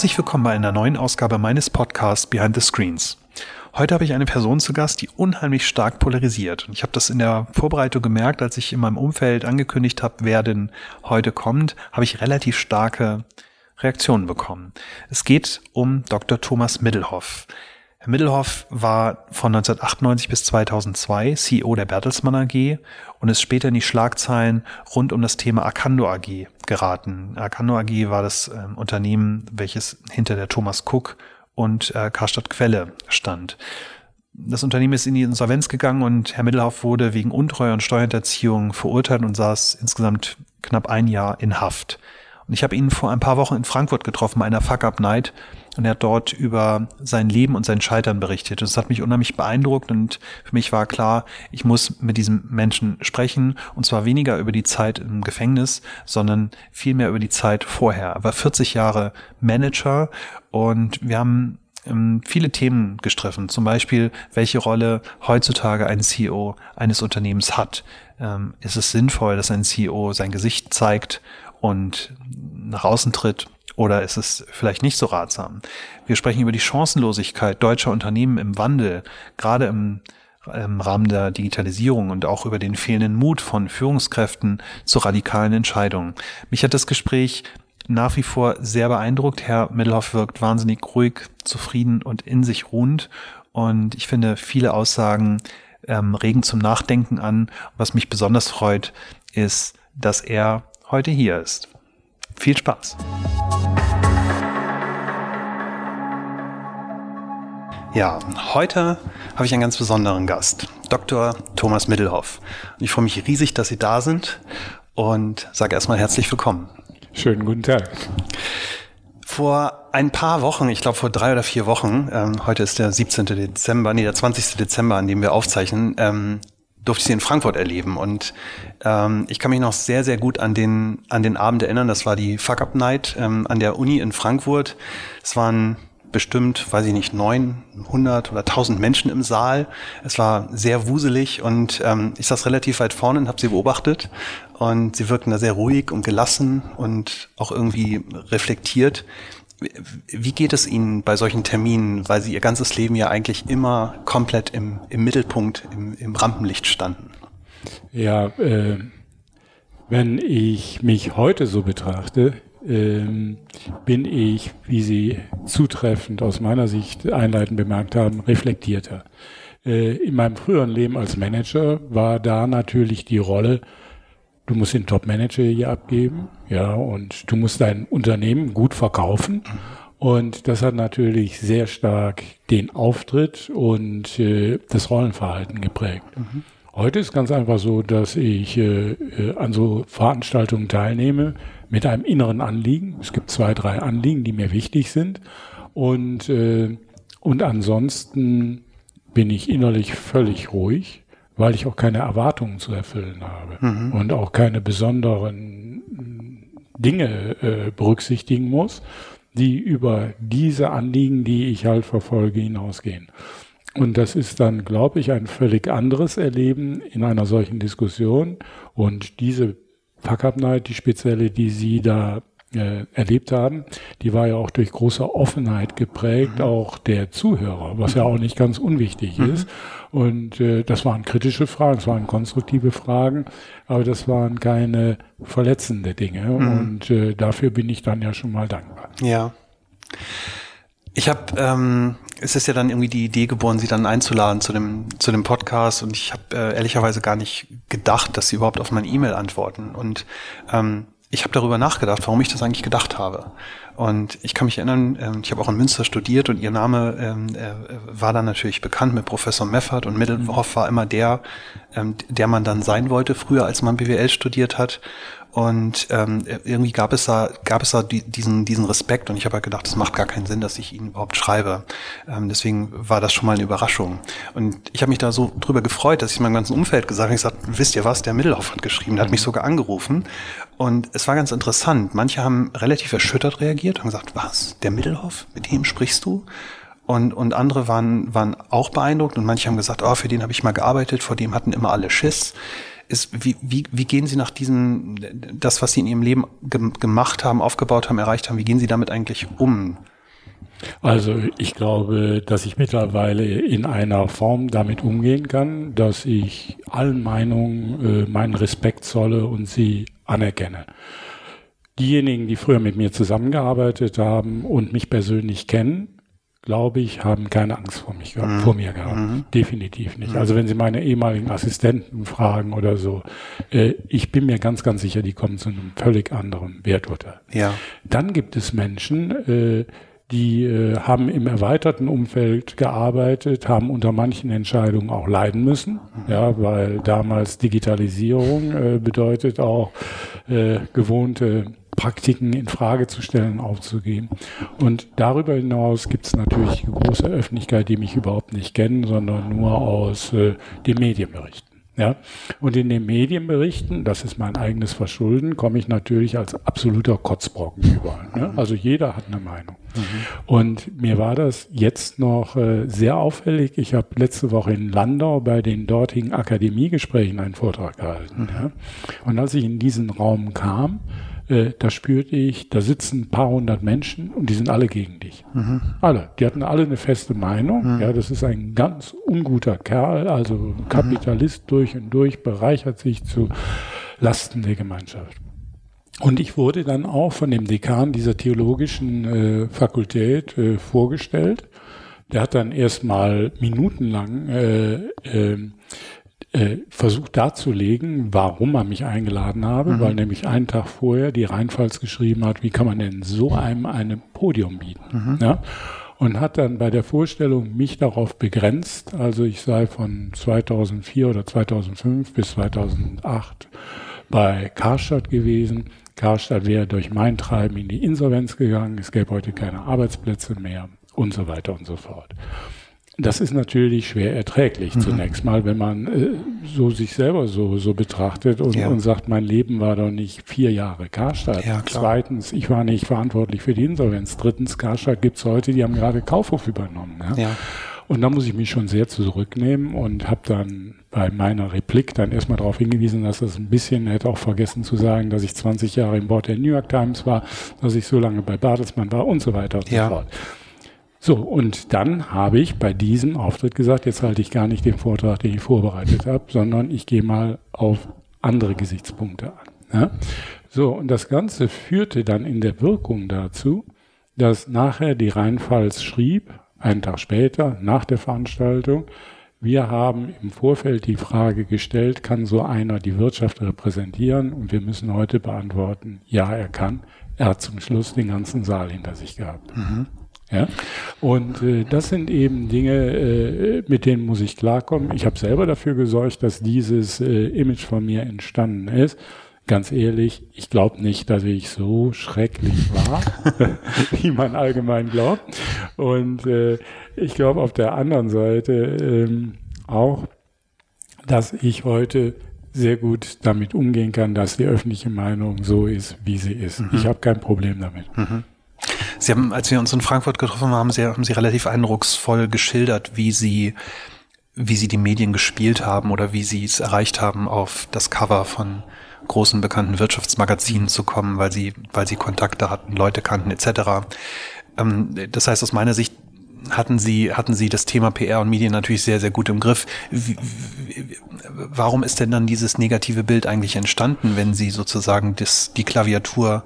Herzlich willkommen bei einer neuen Ausgabe meines Podcasts Behind the Screens. Heute habe ich eine Person zu Gast, die unheimlich stark polarisiert. Und ich habe das in der Vorbereitung gemerkt, als ich in meinem Umfeld angekündigt habe, wer denn heute kommt, habe ich relativ starke Reaktionen bekommen. Es geht um Dr. Thomas Middelhoff. Herr Middelhoff war von 1998 bis 2002 CEO der Bertelsmann AG und ist später in die Schlagzeilen rund um das Thema Arcando AG geraten. Arcando AG war das äh, Unternehmen, welches hinter der Thomas Cook und äh, Karstadt Quelle stand. Das Unternehmen ist in die Insolvenz gegangen und Herr Middelhoff wurde wegen Untreue und Steuerhinterziehung verurteilt und saß insgesamt knapp ein Jahr in Haft. Und ich habe ihn vor ein paar Wochen in Frankfurt getroffen, bei einer Fuck-Up-Night, und er hat dort über sein Leben und sein Scheitern berichtet. Das hat mich unheimlich beeindruckt und für mich war klar, ich muss mit diesem Menschen sprechen und zwar weniger über die Zeit im Gefängnis, sondern vielmehr über die Zeit vorher. Er war 40 Jahre Manager und wir haben ähm, viele Themen gestriffen. Zum Beispiel, welche Rolle heutzutage ein CEO eines Unternehmens hat. Ähm, ist es sinnvoll, dass ein CEO sein Gesicht zeigt und nach außen tritt? Oder ist es vielleicht nicht so ratsam? Wir sprechen über die Chancenlosigkeit deutscher Unternehmen im Wandel, gerade im, im Rahmen der Digitalisierung und auch über den fehlenden Mut von Führungskräften zu radikalen Entscheidungen. Mich hat das Gespräch nach wie vor sehr beeindruckt. Herr Middelhoff wirkt wahnsinnig ruhig, zufrieden und in sich ruhend. Und ich finde, viele Aussagen ähm, regen zum Nachdenken an. Was mich besonders freut, ist, dass er heute hier ist. Viel Spaß! Ja, heute habe ich einen ganz besonderen Gast, Dr. Thomas Middelhoff. Und ich freue mich riesig, dass Sie da sind und sage erstmal herzlich willkommen. Schönen guten Tag. Vor ein paar Wochen, ich glaube vor drei oder vier Wochen, ähm, heute ist der 17. Dezember, nee, der 20. Dezember, an dem wir aufzeichnen, ähm, durfte ich sie in Frankfurt erleben. Und ähm, ich kann mich noch sehr, sehr gut an den, an den Abend erinnern. Das war die Fuck-Up-Night ähm, an der Uni in Frankfurt. Es waren bestimmt, weiß ich nicht, 900 oder 1000 Menschen im Saal. Es war sehr wuselig und ähm, ich saß relativ weit vorne und habe sie beobachtet und sie wirkten da sehr ruhig und gelassen und auch irgendwie reflektiert. Wie geht es Ihnen bei solchen Terminen, weil Sie Ihr ganzes Leben ja eigentlich immer komplett im, im Mittelpunkt, im, im Rampenlicht standen? Ja, äh, wenn ich mich heute so betrachte, ähm, bin ich, wie Sie zutreffend aus meiner Sicht einleitend bemerkt haben, reflektierter. Äh, in meinem früheren Leben als Manager war da natürlich die Rolle, du musst den Top-Manager hier abgeben, ja, und du musst dein Unternehmen gut verkaufen. Und das hat natürlich sehr stark den Auftritt und äh, das Rollenverhalten geprägt. Mhm. Heute ist ganz einfach so, dass ich äh, äh, an so Veranstaltungen teilnehme mit einem inneren Anliegen. Es gibt zwei, drei Anliegen, die mir wichtig sind. Und, äh, und ansonsten bin ich innerlich völlig ruhig, weil ich auch keine Erwartungen zu erfüllen habe mhm. und auch keine besonderen Dinge äh, berücksichtigen muss, die über diese Anliegen, die ich halt verfolge, hinausgehen. Und das ist dann, glaube ich, ein völlig anderes Erleben in einer solchen Diskussion. Und diese Fuck-Up-Night, die spezielle, die Sie da äh, erlebt haben, die war ja auch durch große Offenheit geprägt, mhm. auch der Zuhörer, was ja auch nicht ganz unwichtig mhm. ist. Und äh, das waren kritische Fragen, das waren konstruktive Fragen, aber das waren keine verletzende Dinge. Mhm. Und äh, dafür bin ich dann ja schon mal dankbar. Ja. Ich habe, ähm, es ist ja dann irgendwie die Idee geboren, sie dann einzuladen zu dem zu dem Podcast und ich habe äh, ehrlicherweise gar nicht gedacht, dass sie überhaupt auf meine E-Mail antworten und ähm, ich habe darüber nachgedacht, warum ich das eigentlich gedacht habe. Und ich kann mich erinnern, ähm, ich habe auch in Münster studiert und ihr Name ähm, äh, war dann natürlich bekannt mit Professor Meffert und Mittelhoff war immer der, ähm, der man dann sein wollte, früher als man BWL studiert hat. Und ähm, irgendwie gab es da, gab es da die, diesen, diesen Respekt und ich habe halt gedacht, es macht gar keinen Sinn, dass ich ihn überhaupt schreibe. Ähm, deswegen war das schon mal eine Überraschung. Und ich habe mich da so drüber gefreut, dass ich meinem ganzen Umfeld gesagt habe, ich gesagt, wisst ihr was, der Mittelhoff hat geschrieben, der hat mich sogar angerufen. Und es war ganz interessant. Manche haben relativ erschüttert reagiert und gesagt, was, der Mittelhoff, mit dem sprichst du? Und, und andere waren, waren auch beeindruckt und manche haben gesagt, oh, für den habe ich mal gearbeitet, vor dem hatten immer alle Schiss. ist, wie, wie, wie gehen Sie nach diesem, das, was Sie in Ihrem Leben ge gemacht haben, aufgebaut haben, erreicht haben, wie gehen Sie damit eigentlich um? Also ich glaube, dass ich mittlerweile in einer Form damit umgehen kann, dass ich allen Meinungen äh, meinen Respekt zolle und sie anerkenne. Diejenigen, die früher mit mir zusammengearbeitet haben und mich persönlich kennen, glaube ich, haben keine Angst vor, mich, mhm. vor mir gehabt. Mhm. Definitiv nicht. Mhm. Also wenn Sie meine ehemaligen Assistenten fragen oder so, äh, ich bin mir ganz, ganz sicher, die kommen zu einem völlig anderen Werturteil. Ja. Dann gibt es Menschen, äh, die äh, haben im erweiterten Umfeld gearbeitet, haben unter manchen Entscheidungen auch leiden müssen, ja, weil damals Digitalisierung äh, bedeutet auch äh, gewohnte Praktiken in Frage zu stellen, aufzugeben. Und darüber hinaus gibt es natürlich eine große Öffentlichkeit, die mich überhaupt nicht kennen, sondern nur aus äh, den Medienberichten. Ja? Und in den Medienberichten, das ist mein eigenes Verschulden, komme ich natürlich als absoluter Kotzbrocken überall. Ne? Also jeder hat eine Meinung. Mhm. Und mir war das jetzt noch äh, sehr auffällig. Ich habe letzte Woche in Landau bei den dortigen Akademiegesprächen einen Vortrag gehalten. Mhm. Ja? Und als ich in diesen Raum kam, äh, da spürte ich, da sitzen ein paar hundert Menschen und die sind alle gegen dich. Mhm. Alle. Die hatten alle eine feste Meinung. Mhm. Ja, das ist ein ganz unguter Kerl, also Kapitalist mhm. durch und durch, bereichert sich zu Lasten der Gemeinschaft. Und ich wurde dann auch von dem Dekan dieser theologischen äh, Fakultät äh, vorgestellt. Der hat dann erstmal minutenlang äh, äh, äh, versucht darzulegen, warum er mich eingeladen habe, mhm. weil nämlich einen Tag vorher die Rheinpfalz geschrieben hat, wie kann man denn so einem ein Podium bieten. Mhm. Ja? Und hat dann bei der Vorstellung mich darauf begrenzt, also ich sei von 2004 oder 2005 bis 2008 bei Karstadt gewesen. Karstadt wäre durch mein Treiben in die Insolvenz gegangen, es gäbe heute keine Arbeitsplätze mehr und so weiter und so fort. Das ist natürlich schwer erträglich mhm. zunächst mal, wenn man äh, so sich selber so, so betrachtet und, ja. und sagt, mein Leben war doch nicht vier Jahre Karstadt. Ja, Zweitens, ich war nicht verantwortlich für die Insolvenz. Drittens, Karstadt gibt's heute, die haben gerade Kaufhof übernommen. Ja? ja. Und da muss ich mich schon sehr zurücknehmen und habe dann bei meiner Replik dann erstmal darauf hingewiesen, dass das ein bisschen, hätte auch vergessen zu sagen, dass ich 20 Jahre im Board der New York Times war, dass ich so lange bei Bertelsmann war und so weiter und so fort. So, und dann habe ich bei diesem Auftritt gesagt, jetzt halte ich gar nicht den Vortrag, den ich vorbereitet habe, sondern ich gehe mal auf andere Gesichtspunkte an. Ja? So, und das Ganze führte dann in der Wirkung dazu, dass nachher die Rheinpfalz schrieb, einen Tag später, nach der Veranstaltung, wir haben im Vorfeld die Frage gestellt, kann so einer die Wirtschaft repräsentieren? Und wir müssen heute beantworten, ja, er kann. Er hat zum Schluss den ganzen Saal hinter sich gehabt. Mhm. Ja? Und äh, das sind eben Dinge, äh, mit denen muss ich klarkommen. Ich habe selber dafür gesorgt, dass dieses äh, Image von mir entstanden ist. Ganz ehrlich, ich glaube nicht, dass ich so schrecklich war, wie man allgemein glaubt. Und äh, ich glaube auf der anderen Seite ähm, auch, dass ich heute sehr gut damit umgehen kann, dass die öffentliche Meinung so ist, wie sie ist. Mhm. Ich habe kein Problem damit. Mhm. Sie haben, als wir uns in Frankfurt getroffen haben, haben Sie, haben Sie relativ eindrucksvoll geschildert, wie Sie, wie Sie die Medien gespielt haben oder wie Sie es erreicht haben, auf das Cover von großen bekannten Wirtschaftsmagazinen zu kommen, weil Sie, weil Sie Kontakte hatten, Leute kannten etc. Ähm, das heißt, aus meiner Sicht hatten Sie, hatten Sie das Thema PR und Medien natürlich sehr, sehr gut im Griff. Wie, warum ist denn dann dieses negative Bild eigentlich entstanden, wenn Sie sozusagen das, die Klaviatur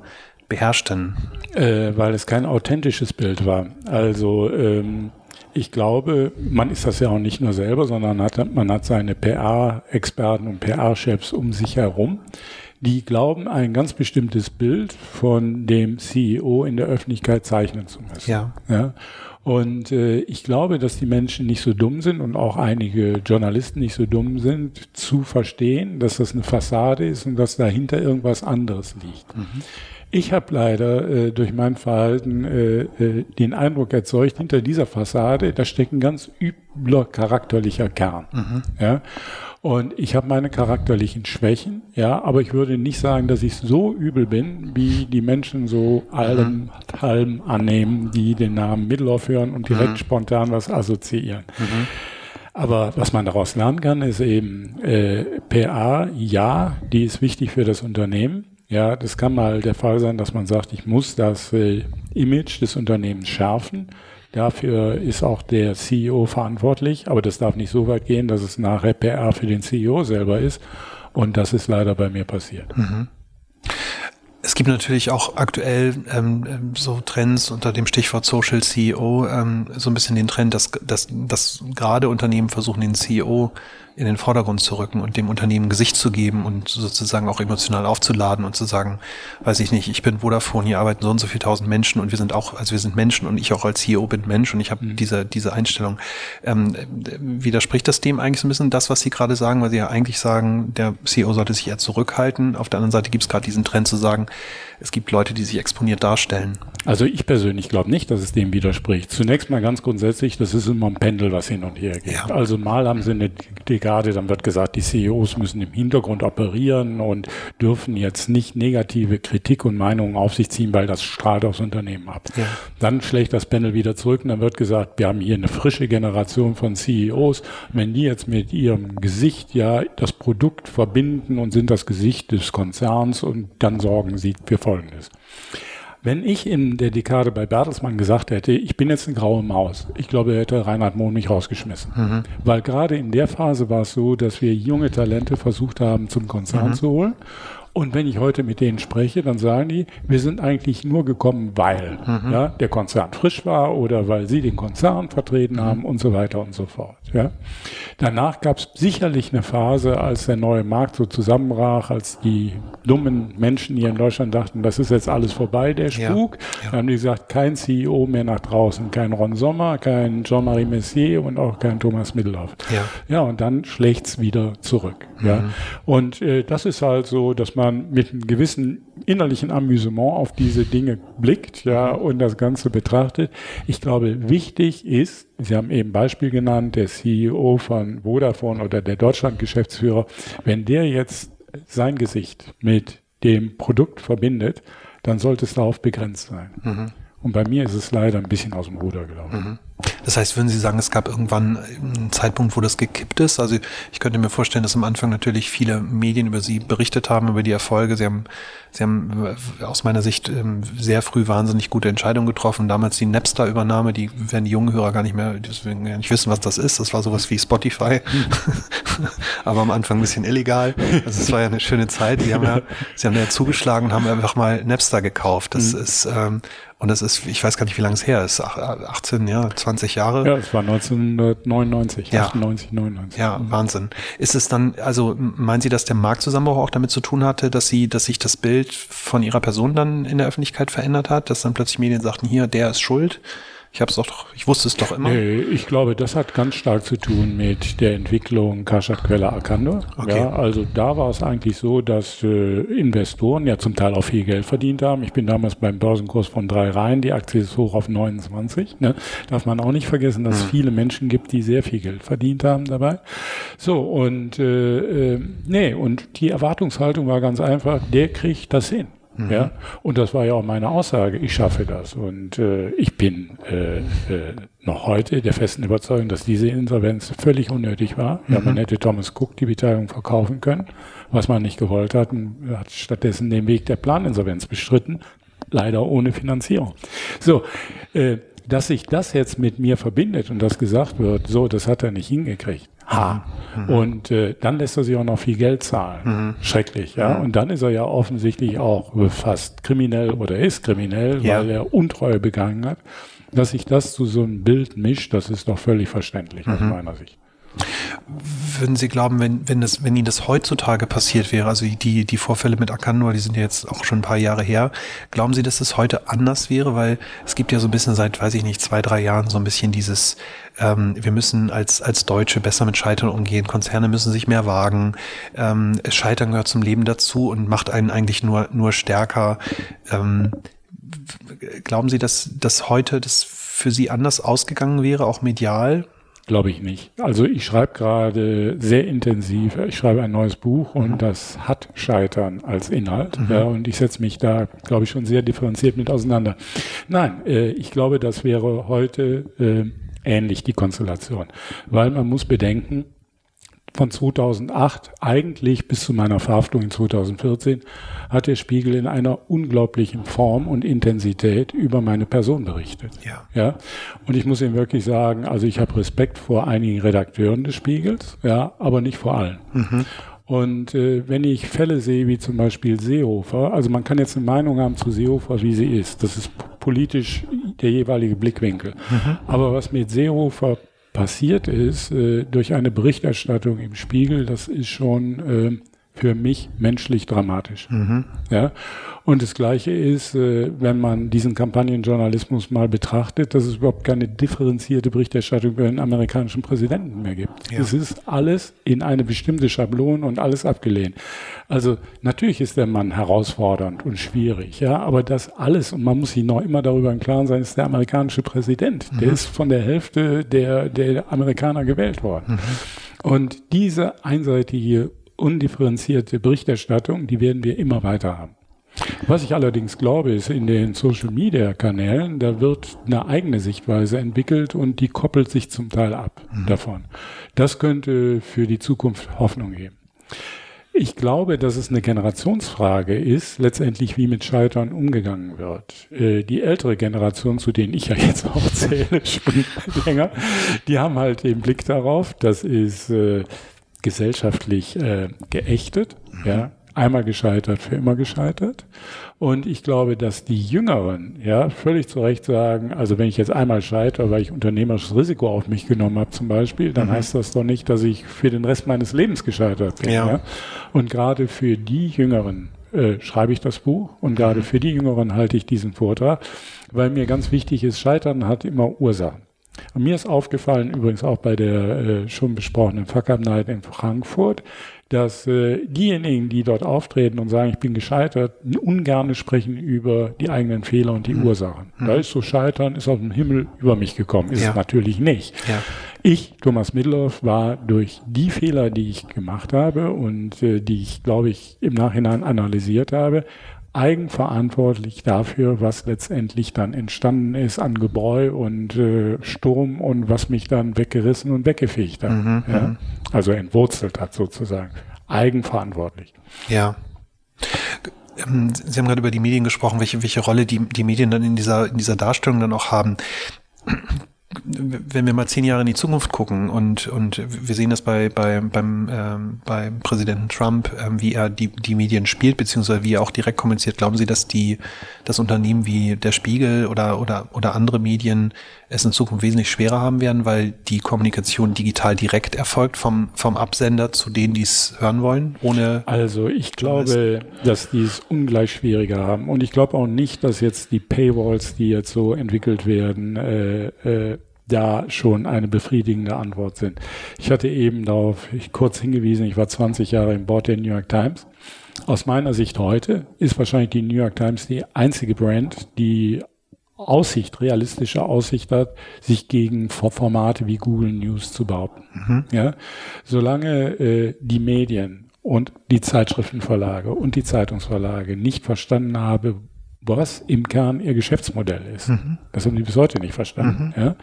beherrschten? Äh, weil es kein authentisches Bild war. Also ähm, ich glaube, man ist das ja auch nicht nur selber, sondern hat, man hat seine PR-Experten und PR-Chefs um sich herum, die glauben, ein ganz bestimmtes Bild von dem CEO in der Öffentlichkeit zeichnen zu müssen. Ja. ja? Und äh, ich glaube, dass die Menschen nicht so dumm sind und auch einige Journalisten nicht so dumm sind, zu verstehen, dass das eine Fassade ist und dass dahinter irgendwas anderes liegt. Mhm. Ich habe leider äh, durch mein Verhalten äh, äh, den Eindruck erzeugt, hinter dieser Fassade, da steckt ein ganz übler charakterlicher Kern. Mhm. Ja? Und ich habe meine charakterlichen Schwächen, ja, aber ich würde nicht sagen, dass ich so übel bin, wie die Menschen so allem halm annehmen, die den Namen Middelhoff hören und direkt mhm. spontan was assoziieren. Mhm. Aber was man daraus lernen kann, ist eben, äh, PR, ja, die ist wichtig für das Unternehmen. Ja, das kann mal der Fall sein, dass man sagt, ich muss das äh, Image des Unternehmens schärfen. Dafür ist auch der CEO verantwortlich, aber das darf nicht so weit gehen, dass es nachher PR für den CEO selber ist. Und das ist leider bei mir passiert. Mhm. Es gibt natürlich auch aktuell ähm, ähm so Trends unter dem Stichwort Social CEO, ähm, so ein bisschen den Trend, dass, dass, dass gerade Unternehmen versuchen, den CEO in den Vordergrund zu rücken und dem Unternehmen Gesicht zu geben und sozusagen auch emotional aufzuladen und zu sagen, weiß ich nicht, ich bin Vodafone, hier arbeiten so und so viele tausend Menschen und wir sind auch, also wir sind Menschen und ich auch als CEO bin Mensch und ich habe mhm. diese, diese Einstellung. Ähm, widerspricht das dem eigentlich so ein bisschen das, was Sie gerade sagen, weil Sie ja eigentlich sagen, der CEO sollte sich eher zurückhalten. Auf der anderen Seite gibt es gerade diesen Trend zu sagen, es gibt Leute, die sich exponiert darstellen. Also ich persönlich glaube nicht, dass es dem widerspricht. Zunächst mal ganz grundsätzlich, das ist immer ein Pendel, was hin und her geht. Ja. Also mal haben sie eine Dekade, dann wird gesagt, die CEOs müssen im Hintergrund operieren und dürfen jetzt nicht negative Kritik und Meinungen auf sich ziehen, weil das strahlt aufs Unternehmen ab. Ja. Dann schlägt das Pendel wieder zurück und dann wird gesagt, wir haben hier eine frische Generation von CEOs. Wenn die jetzt mit ihrem Gesicht ja das Produkt verbinden und sind das Gesicht des Konzerns und dann sorgen sie für Folgendes. Wenn ich in der Dekade bei Bertelsmann gesagt hätte, ich bin jetzt eine graue Maus, ich glaube, er hätte Reinhard Mohn mich rausgeschmissen. Mhm. Weil gerade in der Phase war es so, dass wir junge Talente versucht haben, zum Konzern mhm. zu holen. Und wenn ich heute mit denen spreche, dann sagen die, wir sind eigentlich nur gekommen, weil mhm. ja, der Konzern frisch war oder weil sie den Konzern vertreten haben mhm. und so weiter und so fort. Ja. Danach gab es sicherlich eine Phase, als der neue Markt so zusammenbrach, als die dummen Menschen hier in Deutschland dachten, das ist jetzt alles vorbei, der Spuk. Ja. Ja. Dann haben die gesagt, kein CEO mehr nach draußen, kein Ron Sommer, kein Jean-Marie Messier und auch kein Thomas Middelhoff. Ja, ja und dann schlägt's wieder zurück. Mhm. Ja. Und äh, das ist halt so, dass man man mit einem gewissen innerlichen Amüsement auf diese Dinge blickt, ja, und das Ganze betrachtet. Ich glaube, wichtig ist, Sie haben eben Beispiel genannt, der CEO von Vodafone oder der Deutschland-Geschäftsführer, wenn der jetzt sein Gesicht mit dem Produkt verbindet, dann sollte es darauf begrenzt sein. Mhm. Und bei mir ist es leider ein bisschen aus dem Ruder gelaufen. Mhm. Das heißt, würden Sie sagen, es gab irgendwann einen Zeitpunkt, wo das gekippt ist? Also ich könnte mir vorstellen, dass am Anfang natürlich viele Medien über Sie berichtet haben, über die Erfolge. Sie haben, Sie haben äh, aus meiner Sicht ähm, sehr früh wahnsinnig gute Entscheidungen getroffen. Damals die Napster-Übernahme, die werden die jungen Hörer gar nicht mehr, deswegen gar nicht wissen, was das ist. Das war sowas wie Spotify, aber am Anfang ein bisschen illegal. Also es war ja eine schöne Zeit. Sie haben ja, Sie haben ja zugeschlagen und haben einfach mal Napster gekauft. Das mhm. ist ähm, und das ist, ich weiß gar nicht, wie lange es her ist, 18, ja, 20 Jahre. Ja, es war 1999, ja. 98, 99. Ja, mhm. Wahnsinn. Ist es dann, also meinen Sie, dass der Marktzusammenbruch auch damit zu tun hatte, dass Sie, dass sich das Bild von Ihrer Person dann in der Öffentlichkeit verändert hat, dass dann plötzlich Medien sagten, hier, der ist schuld? Ich habe es doch, ich wusste es doch immer. Nee, ich glaube, das hat ganz stark zu tun mit der Entwicklung Kashat Quella Arcando. Okay. Ja, also da war es eigentlich so, dass äh, Investoren ja zum Teil auch viel Geld verdient haben. Ich bin damals beim Börsenkurs von drei Reihen, die Aktie ist hoch auf 29. Ne? Darf man auch nicht vergessen, dass es hm. viele Menschen gibt, die sehr viel Geld verdient haben dabei. So, und äh, äh, nee, und die Erwartungshaltung war ganz einfach, der kriegt das hin. Mhm. Ja, und das war ja auch meine Aussage. Ich schaffe das. Und äh, ich bin äh, äh, noch heute der festen Überzeugung, dass diese Insolvenz völlig unnötig war. Mhm. Ja, man hätte Thomas Cook die Beteiligung verkaufen können, was man nicht gewollt hat, und hat stattdessen den Weg der Planinsolvenz bestritten, leider ohne Finanzierung. So, äh, dass sich das jetzt mit mir verbindet und das gesagt wird, so, das hat er nicht hingekriegt. Ha. Mhm. Und äh, dann lässt er sich auch noch viel Geld zahlen. Mhm. Schrecklich, ja. Mhm. Und dann ist er ja offensichtlich auch fast kriminell oder ist kriminell, ja. weil er Untreue begangen hat. Dass sich das zu so einem Bild mischt, das ist doch völlig verständlich aus mhm. meiner Sicht. Würden Sie glauben, wenn, wenn, das, wenn Ihnen das heutzutage passiert wäre, also die, die Vorfälle mit Akanua, die sind ja jetzt auch schon ein paar Jahre her, glauben Sie, dass das heute anders wäre? Weil es gibt ja so ein bisschen seit, weiß ich nicht, zwei, drei Jahren so ein bisschen dieses, ähm, wir müssen als, als Deutsche besser mit Scheitern umgehen, Konzerne müssen sich mehr wagen, ähm, Scheitern gehört zum Leben dazu und macht einen eigentlich nur, nur stärker. Ähm, glauben Sie, dass, dass heute das für Sie anders ausgegangen wäre, auch medial? Glaube ich nicht. Also ich schreibe gerade sehr intensiv, ich schreibe ein neues Buch und mhm. das hat Scheitern als Inhalt. Mhm. Ja, und ich setze mich da, glaube ich, schon sehr differenziert mit auseinander. Nein, äh, ich glaube, das wäre heute äh, ähnlich die Konstellation. Weil man muss bedenken, von 2008 eigentlich bis zu meiner Verhaftung in 2014 hat der Spiegel in einer unglaublichen Form und Intensität über meine Person berichtet. Ja. Ja. Und ich muss Ihnen wirklich sagen, also ich habe Respekt vor einigen Redakteuren des Spiegels, ja, aber nicht vor allen. Mhm. Und äh, wenn ich Fälle sehe, wie zum Beispiel Seehofer, also man kann jetzt eine Meinung haben zu Seehofer, wie sie ist. Das ist politisch der jeweilige Blickwinkel. Mhm. Aber was mit Seehofer passiert ist, äh, durch eine Berichterstattung im Spiegel, das ist schon äh, für mich menschlich dramatisch. Mhm. Ja? Und das Gleiche ist, äh, wenn man diesen Kampagnenjournalismus mal betrachtet, dass es überhaupt keine differenzierte Berichterstattung über den amerikanischen Präsidenten mehr gibt. Ja. Es ist alles in eine bestimmte Schablone und alles abgelehnt. Also natürlich ist der Mann herausfordernd und schwierig, ja, aber das alles, und man muss sich noch immer darüber im Klaren sein, ist der amerikanische Präsident. Der ist von der Hälfte der, der Amerikaner gewählt worden. Und diese einseitige, undifferenzierte Berichterstattung, die werden wir immer weiter haben. Was ich allerdings glaube, ist, in den Social-Media-Kanälen, da wird eine eigene Sichtweise entwickelt und die koppelt sich zum Teil ab davon. Das könnte für die Zukunft Hoffnung geben. Ich glaube, dass es eine Generationsfrage ist, letztendlich wie mit Scheitern umgegangen wird. Äh, die ältere Generation, zu denen ich ja jetzt auch zähle, schon länger, die haben halt den Blick darauf, das ist äh, gesellschaftlich äh, geächtet, ja, einmal gescheitert, für immer gescheitert. Und ich glaube, dass die Jüngeren ja völlig zu Recht sagen, also wenn ich jetzt einmal scheitere, weil ich unternehmerisches Risiko auf mich genommen habe zum Beispiel, dann heißt das doch nicht, dass ich für den Rest meines Lebens gescheitert bin. Ja. Ja. Und gerade für die Jüngeren äh, schreibe ich das Buch und gerade für die Jüngeren halte ich diesen Vortrag, weil mir ganz wichtig ist, Scheitern hat immer Ursachen. Und mir ist aufgefallen, übrigens auch bei der äh, schon besprochenen Fuck Up Night in Frankfurt, dass äh, diejenigen, die dort auftreten und sagen, ich bin gescheitert, ungerne sprechen über die eigenen Fehler und die Ursachen. Da ist so Scheitern, ist aus dem Himmel über mich gekommen. Ist Ja. es natürlich nicht. Ja. Ich, Thomas Middelhoff, war durch die Fehler, die ich gemacht habe und äh, die ich, glaube ich, im Nachhinein analysiert habe, eigenverantwortlich dafür, was letztendlich dann entstanden ist an Gebräu und äh, Sturm und was mich dann weggerissen und weggefegt hat. ja? Also entwurzelt hat sozusagen. Eigenverantwortlich. Ja. Ähm, Sie haben gerade über die Medien gesprochen, welche, welche Rolle die, die Medien dann in dieser, in dieser Darstellung dann auch haben. Wenn wir mal zehn Jahre in die Zukunft gucken und, und wir sehen das bei, bei, beim, ähm, beim Präsidenten Trump, ähm, wie er die, die Medien spielt, beziehungsweise wie er auch direkt kommuniziert, glauben Sie, dass die, das Unternehmen wie der Spiegel oder, oder, oder andere Medien es in Zukunft wesentlich schwerer haben werden, weil die Kommunikation digital direkt erfolgt vom, vom Absender zu denen, die es hören wollen, ohne Also ich glaube, dass die es ungleich schwieriger haben. Und ich glaube auch nicht, dass jetzt die Paywalls, die jetzt so entwickelt werden, äh, äh, da schon eine befriedigende Antwort sind. Ich hatte eben darauf kurz hingewiesen, ich war 20 Jahre im Board der New York Times. Aus meiner Sicht heute ist wahrscheinlich die New York Times die einzige Brand, die Aussicht, realistische Aussicht hat, sich gegen For- Formate wie Google News zu behaupten. Ja, solange äh, die Medien und die Zeitschriftenverlage und die Zeitungsverlage nicht verstanden habe, was im Kern ihr Geschäftsmodell ist. Das haben die bis heute nicht verstanden. Ja?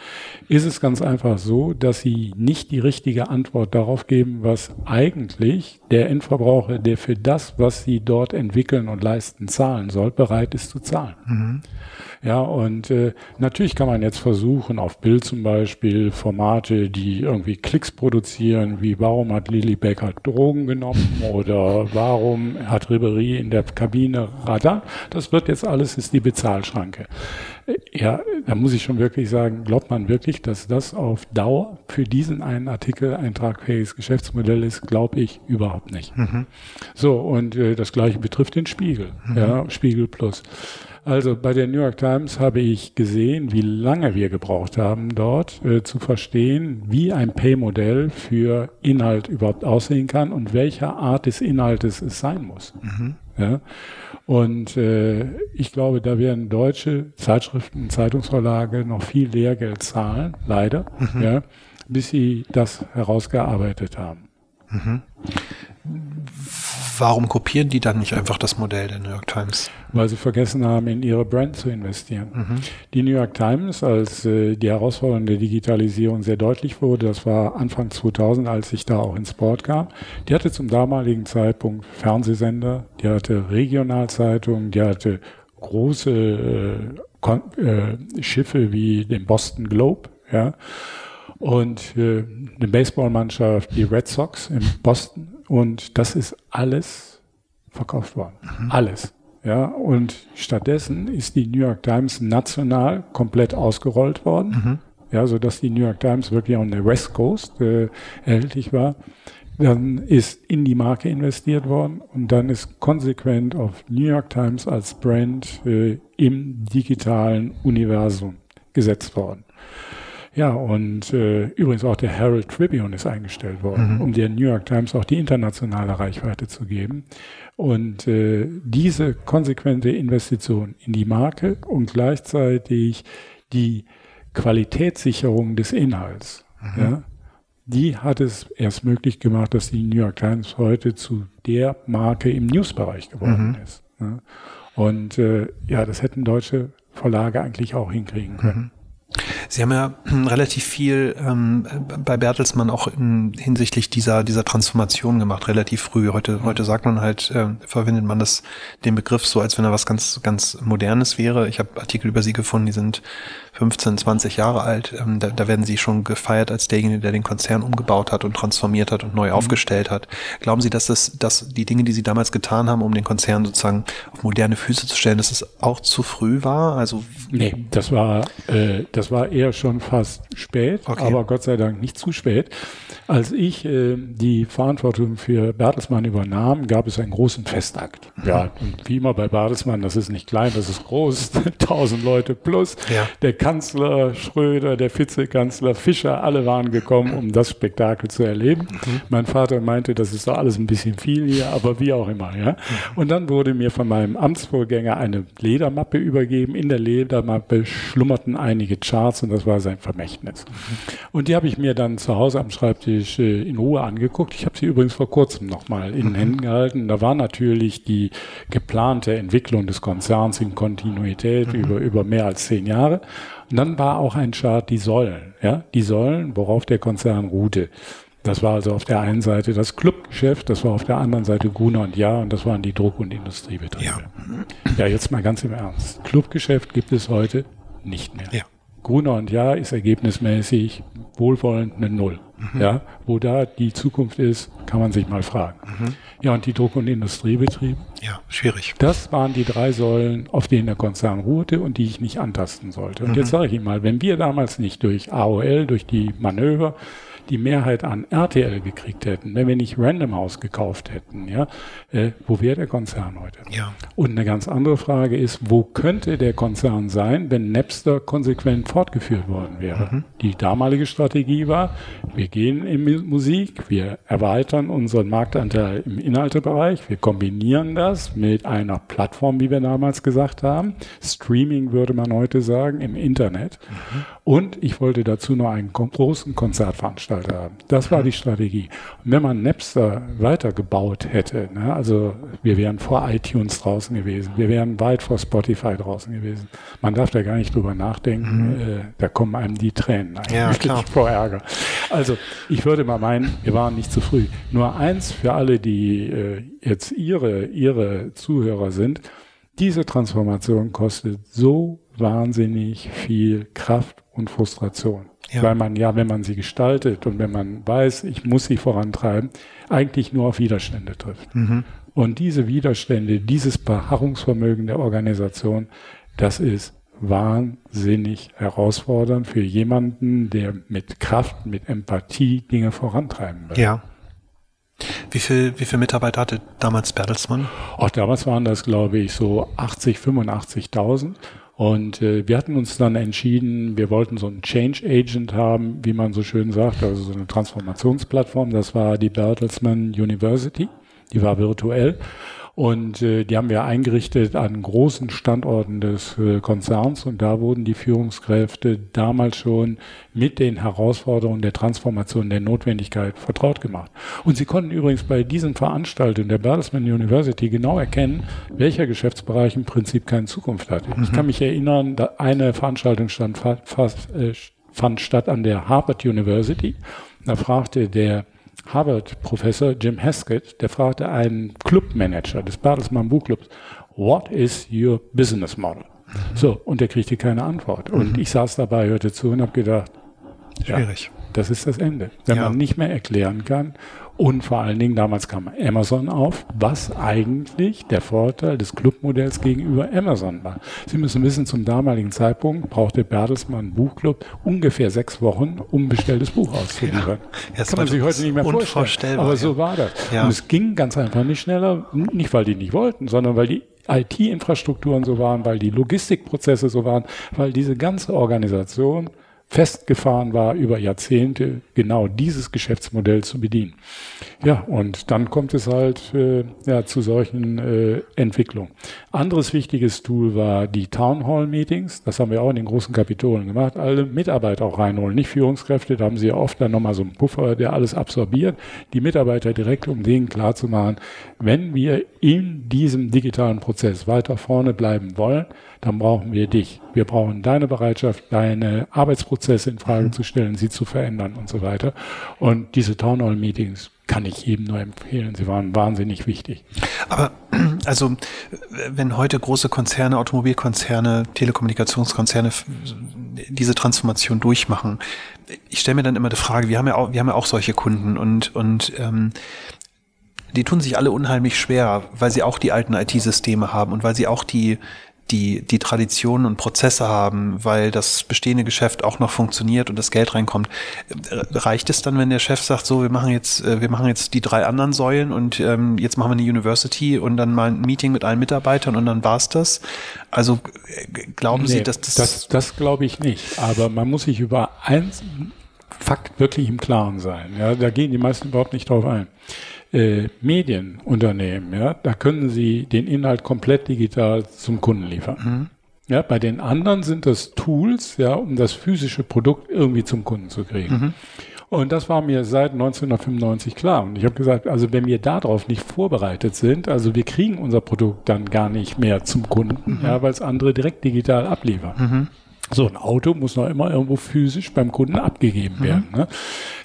Ist es ganz einfach so, dass sie nicht die richtige Antwort darauf geben, was eigentlich der Endverbraucher, der für das, was sie dort entwickeln und leisten, zahlen soll, bereit ist zu zahlen. Ja, und äh, natürlich kann man jetzt versuchen, auf Bild zum Beispiel Formate, die irgendwie Klicks produzieren, wie warum hat Lily Becker Drogen genommen oder warum hat Ribery in der Kabine Radar. Das wird jetzt alles, ist die Bezahlschranke. Äh, Ja, da muss ich schon wirklich sagen, glaubt man wirklich, dass das auf Dauer für diesen einen Artikel ein tragfähiges Geschäftsmodell ist, glaube ich überhaupt nicht. So, und äh, das gleiche betrifft den Spiegel, ja, Spiegel Plus. Also bei der New York Times habe ich gesehen, wie lange wir gebraucht haben, dort äh, zu verstehen, wie ein Pay-Modell für Inhalt überhaupt aussehen kann und welcher Art des Inhaltes es sein muss. Ja? Und äh, ich glaube, da werden deutsche Zeitschriften, Zeitungsverlage noch viel Lehrgeld zahlen, leider, ja, bis sie das herausgearbeitet haben. Warum kopieren die dann nicht einfach das Modell der New York Times? Weil sie vergessen haben, in ihre Brand zu investieren. Mhm. Die New York Times, als äh, die Herausforderung der Digitalisierung sehr deutlich wurde, das war Anfang 2000, als ich da auch ins Sport kam, die hatte zum damaligen Zeitpunkt Fernsehsender, die hatte Regionalzeitungen, die hatte große äh, äh, Schiffe wie den Boston Globe, ja, und äh, eine Baseballmannschaft, die Red Sox in Boston. Und das ist alles verkauft worden. Mhm. Alles. Ja, und stattdessen ist die New York Times national komplett ausgerollt worden. Mhm. Ja, so dass die New York Times wirklich on der West Coast äh, erhältlich war. Dann ist in die Marke investiert worden und dann ist konsequent auf New York Times als Brand äh, im digitalen Universum gesetzt worden. Ja, und äh, übrigens auch der Herald Tribune ist eingestellt worden, mhm. um der New York Times auch die internationale Reichweite zu geben. Und äh, diese konsequente Investition in die Marke und gleichzeitig die Qualitätssicherung des Inhalts, mhm. ja, die hat es erst möglich gemacht, dass die New York Times heute zu der Marke im Newsbereich geworden mhm. ist. Ja. Und äh, ja, das hätten deutsche Verlage eigentlich auch hinkriegen können. Mhm. Sie haben ja relativ viel ähm, bei Bertelsmann auch in, hinsichtlich dieser dieser Transformation gemacht, relativ früh. Heute heute sagt man halt, äh, verwendet man das den Begriff so, als wenn er was ganz ganz Modernes wäre. Ich habe Artikel über Sie gefunden, die sind 15, 20 Jahre alt. Ähm, da, da werden Sie schon gefeiert als derjenige, der den Konzern umgebaut hat und transformiert hat und neu mhm. aufgestellt hat. Glauben Sie, dass das dass die Dinge, die Sie damals getan haben, um den Konzern sozusagen auf moderne Füße zu stellen, dass es auch zu früh war? Also nee, das war äh, das war eher eher schon fast spät, okay. aber Gott sei Dank nicht zu spät. Als ich äh, die Verantwortung für Bertelsmann übernahm, gab es einen großen Festakt. Mhm. Ja, und wie immer bei Bertelsmann, das ist nicht klein, das ist groß, tausend Leute plus. Ja. Der Kanzler Schröder, der Vizekanzler Fischer, alle waren gekommen, um das Spektakel zu erleben. Mhm. Mein Vater meinte, das ist doch alles ein bisschen viel hier, aber wie auch immer. Ja. Mhm. Und dann wurde mir von meinem Amtsvorgänger eine Ledermappe übergeben. In der Ledermappe schlummerten einige Charts und das war sein Vermächtnis. Und die habe ich mir dann zu Hause am Schreibtisch äh, in Ruhe angeguckt. Ich habe sie übrigens vor kurzem nochmal in den mhm. Händen gehalten. Da war natürlich die geplante Entwicklung des Konzerns in Kontinuität mhm. über, über mehr als zehn Jahre. Und dann war auch ein Chart die Säulen, ja, die Säulen, worauf der Konzern ruhte. Das war also auf der einen Seite das Clubgeschäft, das war auf der anderen Seite Gruner und Ja und das waren die Druck- und Industriebetriebe. Ja. ja, jetzt mal ganz im Ernst. Clubgeschäft gibt es heute nicht mehr. Ja. Gruner und Ja ist ergebnismäßig wohlwollend eine Null. Mhm. Ja, wo da die Zukunft ist, kann man sich mal fragen. Mhm. Ja, und die Druck- und Industriebetriebe? Ja, schwierig. Das waren die drei Säulen, auf denen der Konzern ruhte und die ich nicht antasten sollte. Und mhm. jetzt sage ich Ihnen mal, wenn wir damals nicht durch AOL, durch die Manöver, die Mehrheit an RTL gekriegt hätten, wenn wir nicht Random House gekauft hätten, ja, äh, wo wäre der Konzern heute? Ja. Und eine ganz andere Frage ist, wo könnte der Konzern sein, wenn Napster konsequent fortgeführt worden wäre? Mhm. Die damalige Strategie war, wir gehen in Musik, wir erweitern unseren Marktanteil im Inhaltebereich, wir kombinieren das mit einer Plattform, wie wir damals gesagt haben. Streaming würde man heute sagen, im Internet. Mhm. Und ich wollte dazu noch einen großen Konzert veranstalten haben. Das war die Strategie. Und wenn man Napster weitergebaut hätte, ne, also wir wären vor iTunes draußen gewesen, wir wären weit vor Spotify draußen gewesen. Man darf da gar nicht drüber nachdenken, mhm. äh, da kommen einem die Tränen eigentlich ja, klar. vor Ärger. Also ich würde mal meinen, wir waren nicht zu früh. Nur eins für alle, die äh, jetzt ihre, ihre Zuhörer sind, diese Transformation kostet so wahnsinnig viel Kraft und Frustration. Ja. Weil man ja, wenn man sie gestaltet und wenn man weiß, ich muss sie vorantreiben, eigentlich nur auf Widerstände trifft. Mhm. Und diese Widerstände, dieses Beharrungsvermögen der Organisation, das ist wahnsinnig herausfordernd für jemanden, der mit Kraft, mit Empathie Dinge vorantreiben will. Ja. Wie viel, wie viel Mitarbeiter hatte damals Bertelsmann? Auch damals waren das, glaube ich, so 80, 85.000. Und äh, wir hatten uns dann entschieden, wir wollten so einen Change Agent haben, wie man so schön sagt, also so eine Transformationsplattform. Das war die Bertelsmann University. Die war virtuell. Und äh, die haben wir eingerichtet an großen Standorten des äh, Konzerns und da wurden die Führungskräfte damals schon mit den Herausforderungen der Transformation, der Notwendigkeit vertraut gemacht. Und sie konnten übrigens bei diesen Veranstaltungen der Bertelsmann University genau erkennen, welcher Geschäftsbereich im Prinzip keine Zukunft hat. Mhm. Ich kann mich erinnern, eine Veranstaltung stand fast, äh, fand statt an der Harvard University. Da fragte der Harvard-Professor Jim Haskett, der fragte einen Clubmanager des Bertelsmann Buchclubs, what is your business model? Mhm. So, und der kriegte keine Antwort. Und mhm. ich saß dabei, hörte zu und habe gedacht, schwierig. Ja, das ist das Ende. Wenn ja. man nicht mehr erklären kann, und vor allen Dingen, damals kam Amazon auf, was eigentlich der Vorteil des Clubmodells gegenüber Amazon war. Sie müssen wissen, zum damaligen Zeitpunkt brauchte Bertelsmann Buchclub ungefähr sechs Wochen, um bestelltes Buch auszuliefern. Ja, das kann man sich heute nicht mehr vorstellen. Aber so war das. Ja. Und es ging ganz einfach nicht schneller, nicht weil die nicht wollten, sondern weil die IT-Infrastrukturen so waren, weil die Logistikprozesse so waren, weil diese ganze Organisation festgefahren war, über Jahrzehnte genau dieses Geschäftsmodell zu bedienen. Ja, und dann kommt es halt äh, ja, zu solchen äh, Entwicklungen. Anderes wichtiges Tool war die Town Hall Meetings. Das haben wir auch in den großen Kapitolen gemacht. Alle Mitarbeiter auch reinholen, nicht Führungskräfte. Da haben sie ja oft dann nochmal so einen Puffer, der alles absorbiert. Die Mitarbeiter direkt, um denen klarzumachen, wenn wir in diesem digitalen Prozess weiter vorne bleiben wollen, dann brauchen wir dich. Wir brauchen deine Bereitschaft, deine Arbeitsprozesse in Frage mhm. zu stellen, sie zu verändern und so weiter. Und diese Town Hall Meetings kann ich jedem nur empfehlen. Sie waren wahnsinnig wichtig. Aber also, wenn heute große Konzerne, Automobilkonzerne, Telekommunikationskonzerne diese Transformation durchmachen, ich stelle mir dann immer die Frage, wir haben ja auch, wir haben ja auch solche Kunden und, und ähm, die tun sich alle unheimlich schwer, weil sie auch die alten IT-Systeme haben und weil sie auch die, die, die Traditionen und Prozesse haben, weil das bestehende Geschäft auch noch funktioniert und das Geld reinkommt. Reicht es dann, wenn der Chef sagt, so, wir machen jetzt, äh, wir machen jetzt die drei anderen Säulen und ähm, jetzt machen wir eine University und dann mal ein Meeting mit allen Mitarbeitern und dann war's das? Also äh, glauben nee, Sie, dass das. Das, das glaube ich nicht. Aber man muss sich über eins Fakt wirklich im Klaren sein. Ja, da gehen die meisten überhaupt nicht drauf ein äh, Medienunternehmen, ja, da können sie den Inhalt komplett digital zum Kunden liefern. Mhm. Ja, bei den anderen sind das Tools, ja, um das physische Produkt irgendwie zum Kunden zu kriegen. Mhm. Und das war mir seit 1995 klar. Und ich habe gesagt, also wenn wir darauf nicht vorbereitet sind, also wir kriegen unser Produkt dann gar nicht mehr zum Kunden, mhm. ja, weil es andere direkt digital abliefern. So ein Auto muss noch immer irgendwo physisch beim Kunden abgegeben mhm. werden. Ne?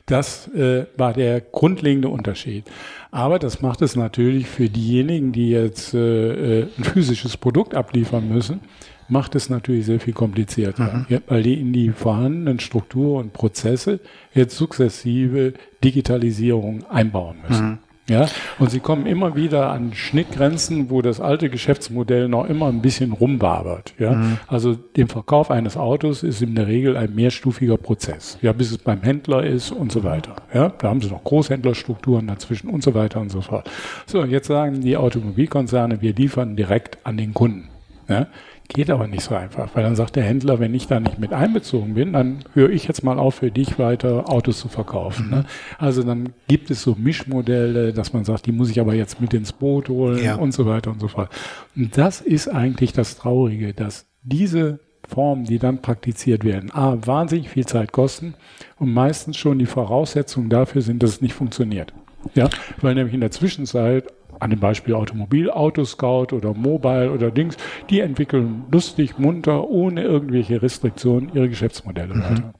Das äh, war der grundlegende Unterschied. Aber das macht es natürlich für diejenigen, die jetzt äh, äh, ein physisches Produkt abliefern müssen, macht es natürlich sehr viel komplizierter, mhm. weil die in die vorhandenen Strukturen und Prozesse jetzt sukzessive Digitalisierung einbauen müssen. Mhm. Ja, und sie kommen immer wieder an Schnittgrenzen, wo das alte Geschäftsmodell noch immer ein bisschen rumwabert. Ja, mhm. also dem Verkauf eines Autos ist in der Regel ein mehrstufiger Prozess. Ja, bis es beim Händler ist und so weiter. Ja, da haben sie noch Großhändlerstrukturen dazwischen und so weiter und so fort. So, jetzt sagen die Automobilkonzerne, wir liefern direkt an den Kunden. Ja, Geht aber nicht so einfach, weil dann sagt der Händler, wenn ich da nicht mit einbezogen bin, dann höre ich jetzt mal auf, für dich weiter Autos zu verkaufen. Ne? Mhm. Also dann gibt es so Mischmodelle, dass man sagt, die muss ich aber jetzt mit ins Boot holen ja. und so weiter und so fort. Und das ist eigentlich das Traurige, dass diese Formen, die dann praktiziert werden, a, wahnsinnig viel Zeit kosten und meistens schon die Voraussetzungen dafür sind, dass es nicht funktioniert. Ja, weil nämlich in der Zwischenzeit an dem Beispiel Automobil, Autoscout oder Mobile oder Dings, die entwickeln lustig, munter, ohne irgendwelche Restriktionen ihre Geschäftsmodelle mhm. weiter.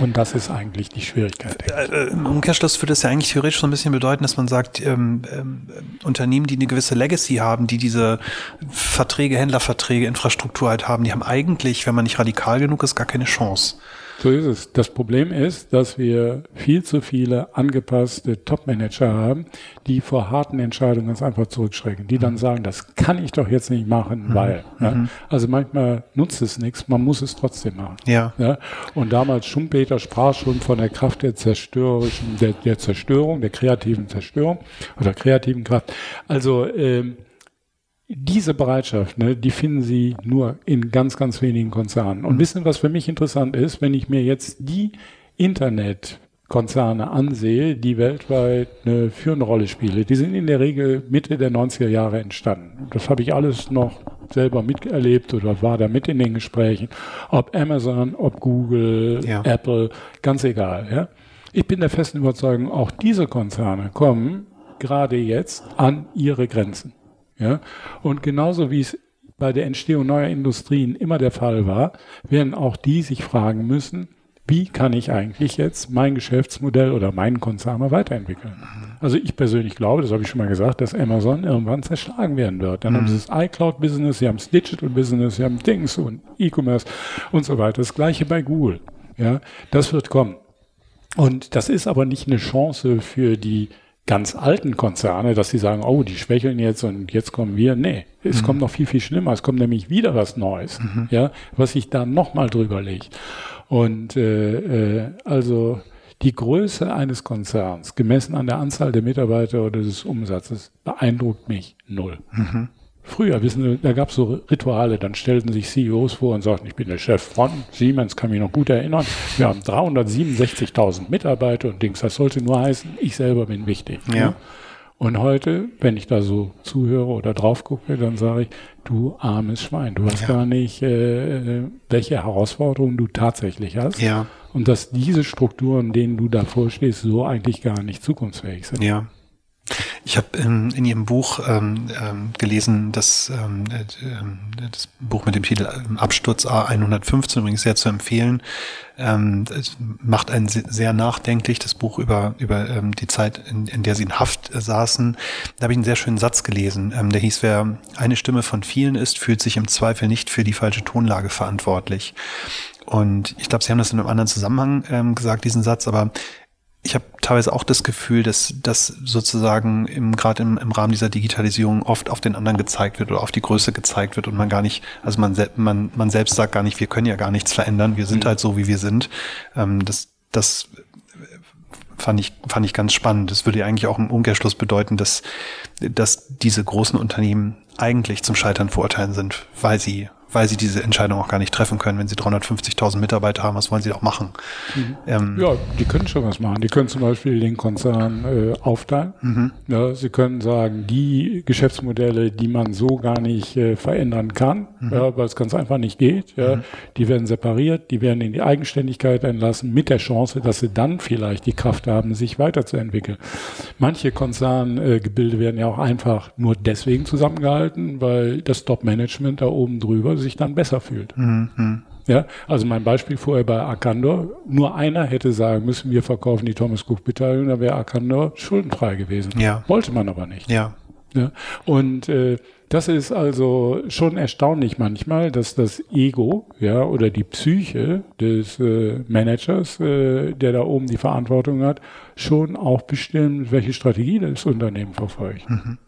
Und das ist eigentlich die Schwierigkeit. Äh, Im Umkehrschluss würde es ja eigentlich theoretisch so ein bisschen bedeuten, dass man sagt, ähm, ähm, Unternehmen, die eine gewisse Legacy haben, die diese Verträge, Händlerverträge, Infrastruktur halt haben, die haben eigentlich, wenn man nicht radikal genug ist, gar keine Chance. So ist es. Das Problem ist, dass wir viel zu viele angepasste Top-Manager haben, die vor harten Entscheidungen ganz einfach zurückschrecken, die dann mhm. sagen, das kann ich doch jetzt nicht machen, mhm. weil. Ja. Mhm. Also manchmal nutzt es nichts, man muss es trotzdem machen. Ja. ja. Und damals Schumpeter sprach schon von der Kraft der zerstörerischen, der, der Zerstörung, der kreativen Zerstörung oder kreativen Kraft. Also ähm, diese Bereitschaft, ne, die finden Sie nur in ganz, ganz wenigen Konzernen. Und wissen, was für mich interessant ist, wenn ich mir jetzt die Internet Konzerne ansehe, die weltweit eine führende Rolle spielen, die sind in der Regel Mitte der 90er Jahre entstanden. Das habe ich alles noch selber miterlebt oder war da mit in den Gesprächen. Ob Amazon, ob Google, ja. Apple, ganz egal. Ja? Ich bin der festen Überzeugung, auch diese Konzerne kommen gerade jetzt an ihre Grenzen. Ja? Und genauso wie es bei der Entstehung neuer Industrien immer der Fall war, werden auch die sich fragen müssen, wie kann ich eigentlich jetzt mein Geschäftsmodell oder meinen Konzern mal weiterentwickeln? Also ich persönlich glaube, das habe ich schon mal gesagt, dass Amazon irgendwann zerschlagen werden wird. Dann mhm. haben sie das iCloud-Business, sie haben das Digital-Business, sie haben Dings und E-Commerce und so weiter. Das gleiche bei Google. Ja, das wird kommen. Und das ist aber nicht eine Chance für die ganz alten Konzerne, dass sie sagen, oh, die schwächeln jetzt und jetzt kommen wir. Nee, es mhm. kommt noch viel, viel schlimmer. Es kommt nämlich wieder was Neues, mhm. ja, was sich da nochmal drüber legt. Und äh, äh, also die Größe eines Konzerns, gemessen an der Anzahl der Mitarbeiter oder des Umsatzes, beeindruckt mich null. Mhm. Früher, wissen Sie, da gab es so Rituale, dann stellten sich CEOs vor und sagten, ich bin der Chef von Siemens, kann mich noch gut erinnern. Wir haben 367.000 Mitarbeiter und Dings, das sollte nur heißen, ich selber bin wichtig. Ja. Ne? Und heute, wenn ich da so zuhöre oder drauf gucke, dann sage ich, du armes Schwein, du weißt ja. gar nicht, äh, welche Herausforderungen du tatsächlich hast. Ja. Und dass diese Strukturen, denen du davor stehst, so eigentlich gar nicht zukunftsfähig sind. Ja. Ich habe in, in Ihrem Buch ähm, ähm, gelesen, dass ähm, äh, das Buch mit dem Titel ähm, Absturz A115 übrigens sehr zu empfehlen. Ähm, es macht einen sehr nachdenklich, das Buch über, über ähm, die Zeit, in, in der Sie in Haft äh, saßen. Da habe ich einen sehr schönen Satz gelesen. Ähm, der hieß, wer eine Stimme von vielen ist, fühlt sich im Zweifel nicht für die falsche Tonlage verantwortlich. Und ich glaube, Sie haben das in einem anderen Zusammenhang ähm, gesagt, diesen Satz, aber ich habe teilweise auch das Gefühl, dass das sozusagen im, gerade im, im Rahmen dieser Digitalisierung oft auf den anderen gezeigt wird oder auf die Größe gezeigt wird und man gar nicht, also man, man, man selbst sagt gar nicht, wir können ja gar nichts verändern, wir sind mhm. halt so, wie wir sind. Ähm, das, das fand ich, fand ich ganz spannend. Das würde ja eigentlich auch im Umkehrschluss bedeuten, dass, dass diese großen Unternehmen eigentlich zum Scheitern verurteilen sind, weil sie weil sie diese Entscheidung auch gar nicht treffen können. Wenn sie 350.000 Mitarbeiter haben, was wollen sie auch machen? Mhm. Ähm, ja, die können schon was machen. Die können zum Beispiel den Konzern äh, aufteilen. Mhm. Ja, sie können sagen, die Geschäftsmodelle, die man so gar nicht äh, verändern kann, mhm. ja, weil es ganz einfach nicht geht, ja, mhm. die werden separiert, die werden in die Eigenständigkeit entlassen, mit der Chance, dass sie dann vielleicht die Kraft haben, sich weiterzuentwickeln. Manche Konzerngebilde äh, werden ja auch einfach nur deswegen zusammengehalten, weil das Top-Management da oben drüber sich dann besser fühlt. Mhm. Ja, also mein Beispiel vorher bei Arcandor, nur einer hätte sagen müssen, wir verkaufen die Thomas Cook Beteiligung, da wäre Arcandor schuldenfrei gewesen. Ja. Wollte man aber nicht. Ja. ja. Und äh, das ist also schon erstaunlich manchmal, dass das Ego, ja, oder die Psyche des äh, Managers, äh, der da oben die Verantwortung hat, schon auch bestimmt, welche Strategie das Unternehmen verfolgt. Mhm.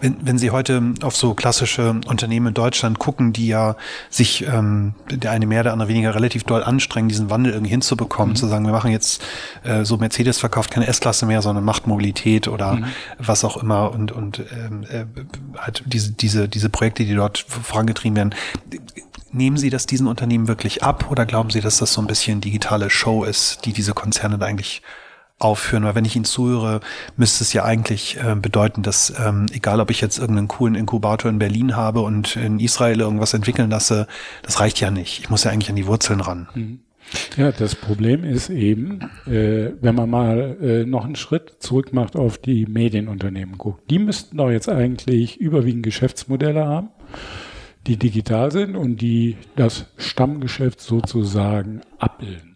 Wenn, wenn Sie heute auf so klassische Unternehmen in Deutschland gucken, die ja sich ähm, der eine mehr, der andere weniger relativ doll anstrengen, diesen Wandel irgendwie hinzubekommen, mhm. zu sagen, wir machen jetzt äh, so Mercedes verkauft keine S-Klasse mehr, sondern macht Mobilität oder mhm. was auch immer und und ähm, äh, halt diese diese diese Projekte, die dort vorangetrieben werden. Nehmen Sie das diesen Unternehmen wirklich ab oder glauben Sie, dass das so ein bisschen digitale Show ist, die diese Konzerne da eigentlich aufführen, weil wenn ich Ihnen zuhöre, müsste es ja eigentlich äh, bedeuten, dass ähm, egal, ob ich jetzt irgendeinen coolen Inkubator in Berlin habe und in Israel irgendwas entwickeln lasse, das reicht ja nicht. Ich muss ja eigentlich an die Wurzeln ran. Mhm. Ja, das Problem ist eben, äh, wenn man mal äh, noch einen Schritt zurück macht auf die Medienunternehmen guckt, die müssten doch jetzt eigentlich überwiegend Geschäftsmodelle haben, die digital sind und die das Stammgeschäft sozusagen abbilden.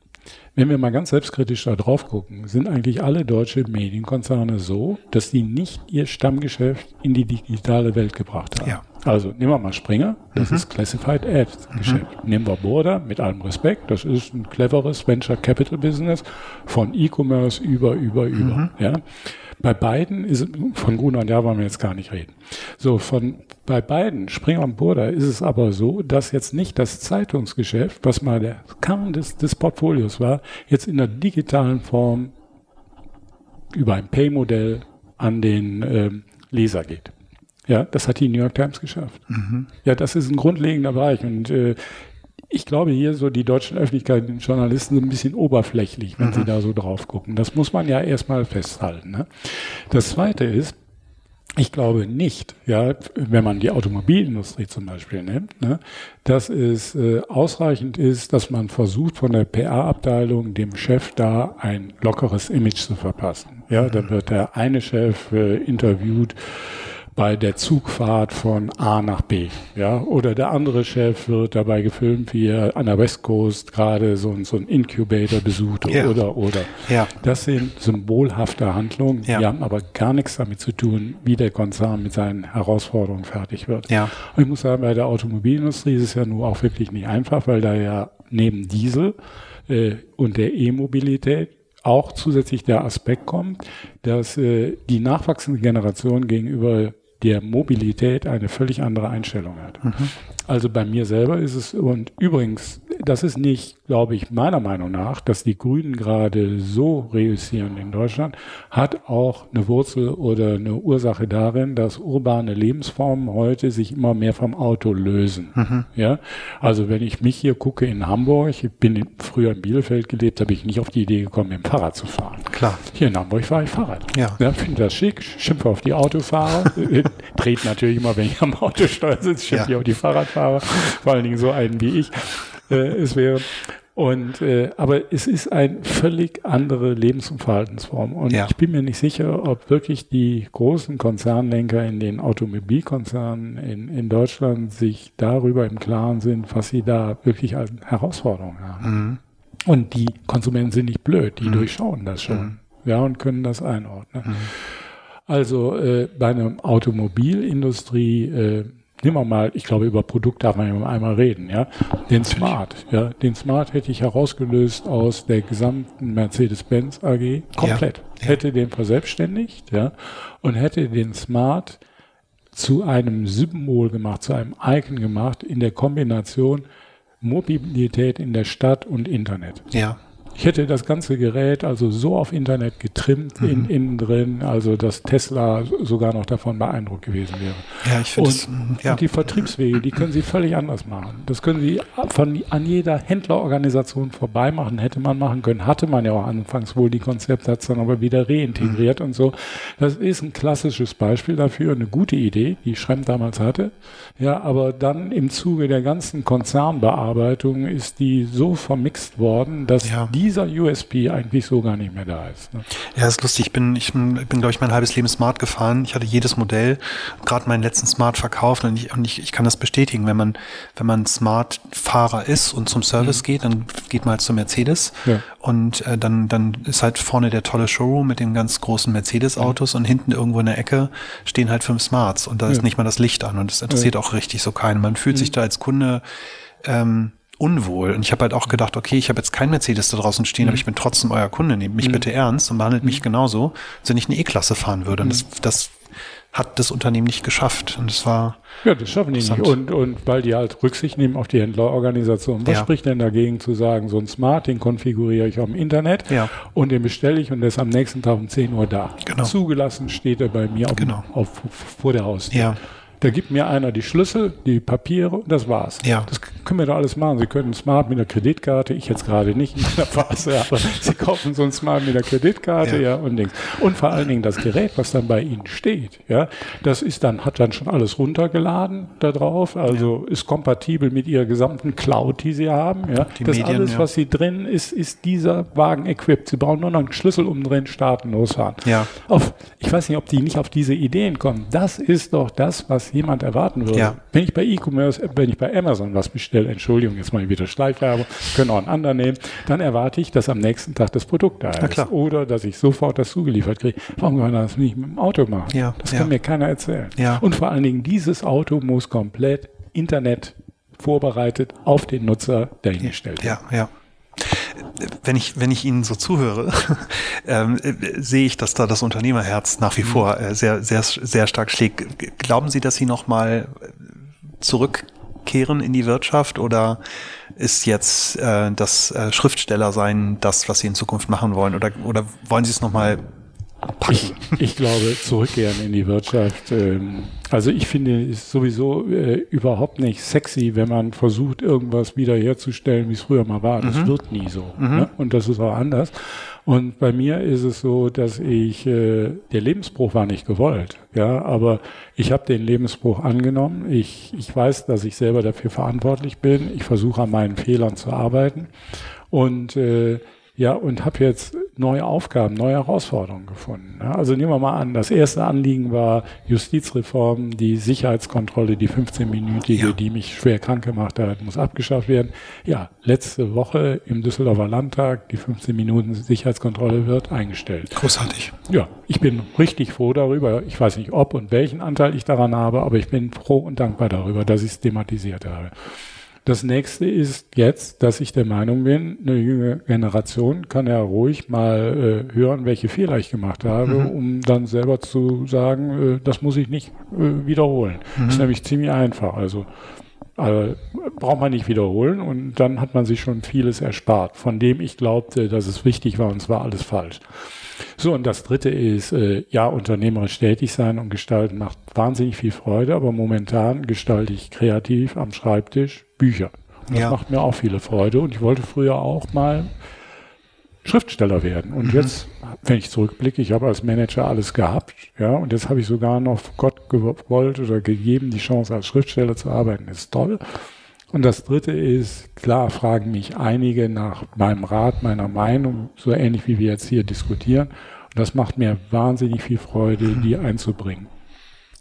Wenn wir mal ganz selbstkritisch da drauf gucken, sind eigentlich alle deutsche Medienkonzerne so, dass die nicht ihr Stammgeschäft in die digitale Welt gebracht haben. Ja. Also nehmen wir mal Springer, das mhm. ist Classified Ads Geschäft. Mhm. Nehmen wir Border, mit allem Respekt, das ist ein cleveres Venture Capital Business von E-Commerce über, über, über. Mhm. Ja. Bei beiden ist von Gruner und Jahr wollen wir jetzt gar nicht reden. So, von bei beiden, Springer und Burda, ist es aber so, dass jetzt nicht das Zeitungsgeschäft, was mal der Kern des, des Portfolios war, jetzt in der digitalen Form über ein Pay-Modell an den ähm, Leser geht. Ja, das hat die New York Times geschafft. Mhm. Ja, das ist ein grundlegender Bereich und äh, ich glaube hier so die deutschen Öffentlichkeit, den Journalisten so ein bisschen oberflächlich, wenn mhm. sie da so drauf gucken. Das muss man ja erstmal festhalten. Ne? Das zweite ist, ich glaube nicht, ja, wenn man die Automobilindustrie zum Beispiel nimmt, ne, dass es äh, ausreichend ist, dass man versucht, von der PR-Abteilung dem Chef da ein lockeres Image zu verpassen. Ja, dann wird der eine Chef äh, interviewt bei der Zugfahrt von A nach B. Ja, oder der andere Chef wird dabei gefilmt, wie er an der West Coast gerade so, so ein Incubator besucht ja. oder oder. Ja. Das sind symbolhafte Handlungen, ja. die haben aber gar nichts damit zu tun, wie der Konzern mit seinen Herausforderungen fertig wird. Ja. Und ich muss sagen, bei der Automobilindustrie ist es ja nur auch wirklich nicht einfach, weil da ja neben Diesel äh, und der E-Mobilität auch zusätzlich der Aspekt kommt, dass äh, die nachwachsende Generation gegenüber der Mobilität eine völlig andere Einstellung hat. Mhm. Also bei mir selber ist es, und übrigens, das ist nicht glaube ich, meiner Meinung nach, dass die Grünen gerade so reüssieren in Deutschland, hat auch eine Wurzel oder eine Ursache darin, dass urbane Lebensformen heute sich immer mehr vom Auto lösen. Mhm. Ja, also wenn ich mich hier gucke in Hamburg, ich bin früher in Bielefeld gelebt, habe ich nicht auf die Idee gekommen, mit dem Fahrrad zu fahren. Klar. Hier in Hamburg fahre ich Fahrrad. Ja. ja finde das schick, schimpfe auf die Autofahrer, trete natürlich immer, wenn ich am Autosteuer sitze, schimpfe ja. ich auf die Fahrradfahrer, vor allen Dingen so einen wie ich äh, es wäre. Und äh, aber es ist eine völlig andere Lebens- und Verhaltensform. Und ja. ich bin mir nicht sicher, ob wirklich die großen Konzernlenker in den Automobilkonzernen in, in Deutschland sich darüber im Klaren sind, was sie da wirklich als Herausforderung haben. Mhm. Und die Konsumenten sind nicht blöd, die mhm. durchschauen das schon. Mhm. Ja, und können das einordnen. Mhm. Also äh, bei einer Automobilindustrie äh, nehmen wir mal, ich glaube, über Produkt darf man ja einmal reden, ja. Den Smart, ja. Den Smart hätte ich herausgelöst aus der gesamten Mercedes-Benz AG komplett. Ja, ja. Hätte den verselbstständigt, ja. Und hätte den Smart zu einem Symbol gemacht, zu einem Icon gemacht in der Kombination Mobilität in der Stadt und Internet. Ja. Ich hätte das ganze Gerät also so auf Internet getrimmt, mhm. in, innen drin, also dass Tesla sogar noch davon beeindruckt gewesen wäre. Ja, ich finde und, ja. und die Vertriebswege, die können Sie völlig anders machen. Das können Sie von, an jeder Händlerorganisation vorbei machen, hätte man machen können. Hatte man ja auch anfangs wohl die Konzepte, hat es dann aber wieder reintegriert mhm. und so. Das ist ein klassisches Beispiel dafür, eine gute Idee, die Schremm damals hatte. Ja, aber dann im Zuge der ganzen Konzernbearbeitung ist die so vermixt worden, dass ja. die dieser USP eigentlich so gar nicht mehr da ist. Ne? Ja, ist lustig. Ich bin, ich bin, bin glaube ich, mein halbes Leben Smart gefahren. Ich hatte jedes Modell, gerade meinen letzten Smart verkauft und ich, und ich, ich kann das bestätigen. Wenn man, wenn man Smart-Fahrer ist und zum Service mhm. geht, dann geht man halt zu Mercedes ja. und äh, dann, dann ist halt vorne der tolle Showroom mit den ganz großen Mercedes-Autos mhm. und hinten irgendwo in der Ecke stehen halt fünf Smarts und da ja. ist nicht mal das Licht an und das interessiert ja. auch richtig so keinen. Man fühlt mhm. sich da als Kunde ähm, unwohl. Und ich habe halt auch gedacht, okay, ich habe jetzt kein Mercedes da draußen stehen, mhm. aber ich bin trotzdem euer Kunde. Nehmt mich mhm. bitte ernst und behandelt mhm. mich genauso, als wenn ich eine E-Klasse fahren würde. Und das, mhm. das hat das Unternehmen nicht geschafft. Und das war. Ja, das schaffen die nicht. Und, und weil die halt Rücksicht nehmen auf die Händlerorganisation. Was ja. spricht denn dagegen zu sagen, so ein Smart, den konfiguriere ich auf dem Internet ja. und den bestelle ich und der ist am nächsten Tag um 10 Uhr da. Genau. Zugelassen steht er bei mir auf, genau. auf, vor der Haustür. Ja. Da gibt mir einer die Schlüssel, die Papiere und das war's. Ja. Das können wir da alles machen. Sie können Smart mit der Kreditkarte, ich jetzt gerade nicht in meiner Phase, aber Sie kaufen so ein Smart mit der Kreditkarte, ja. ja, und Dings. Und vor allen Dingen das Gerät, was dann bei Ihnen steht, ja, das ist dann, hat dann schon alles runtergeladen da drauf, also ja. ist kompatibel mit Ihrer gesamten Cloud, die Sie haben, ja. Die das Medien, alles, ja. was Sie drin ist, ist dieser Wagen equipped. Sie brauchen nur noch einen Schlüssel umdrehen, starten, losfahren. Ja. Auf, ich weiß nicht, ob die nicht auf diese Ideen kommen. Das ist doch das, was jemand erwarten würde. Ja. Wenn ich bei E-Commerce, wenn ich bei Amazon was bestelle, Entschuldigung, jetzt mal wieder Schleifwerbung, können auch einen anderen nehmen, dann erwarte ich, dass am nächsten Tag das Produkt da ist. Oder dass ich sofort das zugeliefert kriege. Warum kann man das nicht mit dem Auto machen? Ja. Das kann ja. mir keiner erzählen. Und vor allen Dingen, dieses Auto muss komplett Internet vorbereitet auf den Nutzer dahingestellt werden. Ja, ja wenn ich, wenn ich Ihnen so zuhöre, ähm, sehe ich, dass da das Unternehmerherz nach wie vor äh, sehr, sehr, sehr stark schlägt. Glauben Sie, dass Sie nochmal zurückkehren in die Wirtschaft oder ist jetzt äh, das äh, Schriftstellersein das, was Sie in Zukunft machen wollen? Oder, oder wollen Sie es nochmal ich, ich, glaube, zurückkehren in die Wirtschaft ähm, Also ich finde es sowieso äh, überhaupt nicht sexy, wenn man versucht, irgendwas wiederherzustellen, wie es früher mal war. Das mhm. wird nie so. Mhm. Ne? Und das ist auch anders. Und bei mir ist es so, dass ich, äh, der Lebensbruch war nicht gewollt, ja, aber ich habe den Lebensbruch angenommen. Ich, ich weiß, dass ich selber dafür verantwortlich bin. Ich versuche an meinen Fehlern zu arbeiten. Und äh, ja, und habe jetzt neue Aufgaben, neue Herausforderungen gefunden. Also nehmen wir mal an, das erste Anliegen war Justizreform, die Sicherheitskontrolle, die 15-minütige, ja. die mich schwer krank gemacht hat, muss abgeschafft werden. Ja, letzte Woche im Düsseldorfer Landtag, die 15 Minuten Sicherheitskontrolle wird eingestellt. Großartig. Ja, ich bin richtig froh darüber. Ich weiß nicht, ob und welchen Anteil ich daran habe, aber ich bin froh und dankbar darüber, dass ich es thematisiert habe. Das nächste ist jetzt, dass ich der Meinung bin, eine junge Generation kann ja ruhig mal äh, hören, welche Fehler ich gemacht habe, mhm. um dann selber zu sagen, äh, das muss ich nicht äh, wiederholen. Mhm. Das ist nämlich ziemlich einfach. Also äh, braucht man nicht wiederholen und dann hat man sich schon vieles erspart, von dem ich glaubte, dass es wichtig war und es war alles falsch. So, und das dritte ist, äh, ja, unternehmerisch tätig sein und gestalten macht wahnsinnig viel Freude, aber momentan gestalte ich kreativ am Schreibtisch Bücher. Das ja. macht mir auch viele Freude und ich wollte früher auch mal Schriftsteller werden. Und mhm. jetzt, wenn ich zurückblicke, ich habe als Manager alles gehabt, ja, und jetzt habe ich sogar noch Gott gewollt oder gegeben, die Chance als Schriftsteller zu arbeiten. Das ist toll. Und das dritte ist, klar fragen mich einige nach meinem Rat, meiner Meinung, so ähnlich wie wir jetzt hier diskutieren. Und das macht mir wahnsinnig viel Freude, die einzubringen.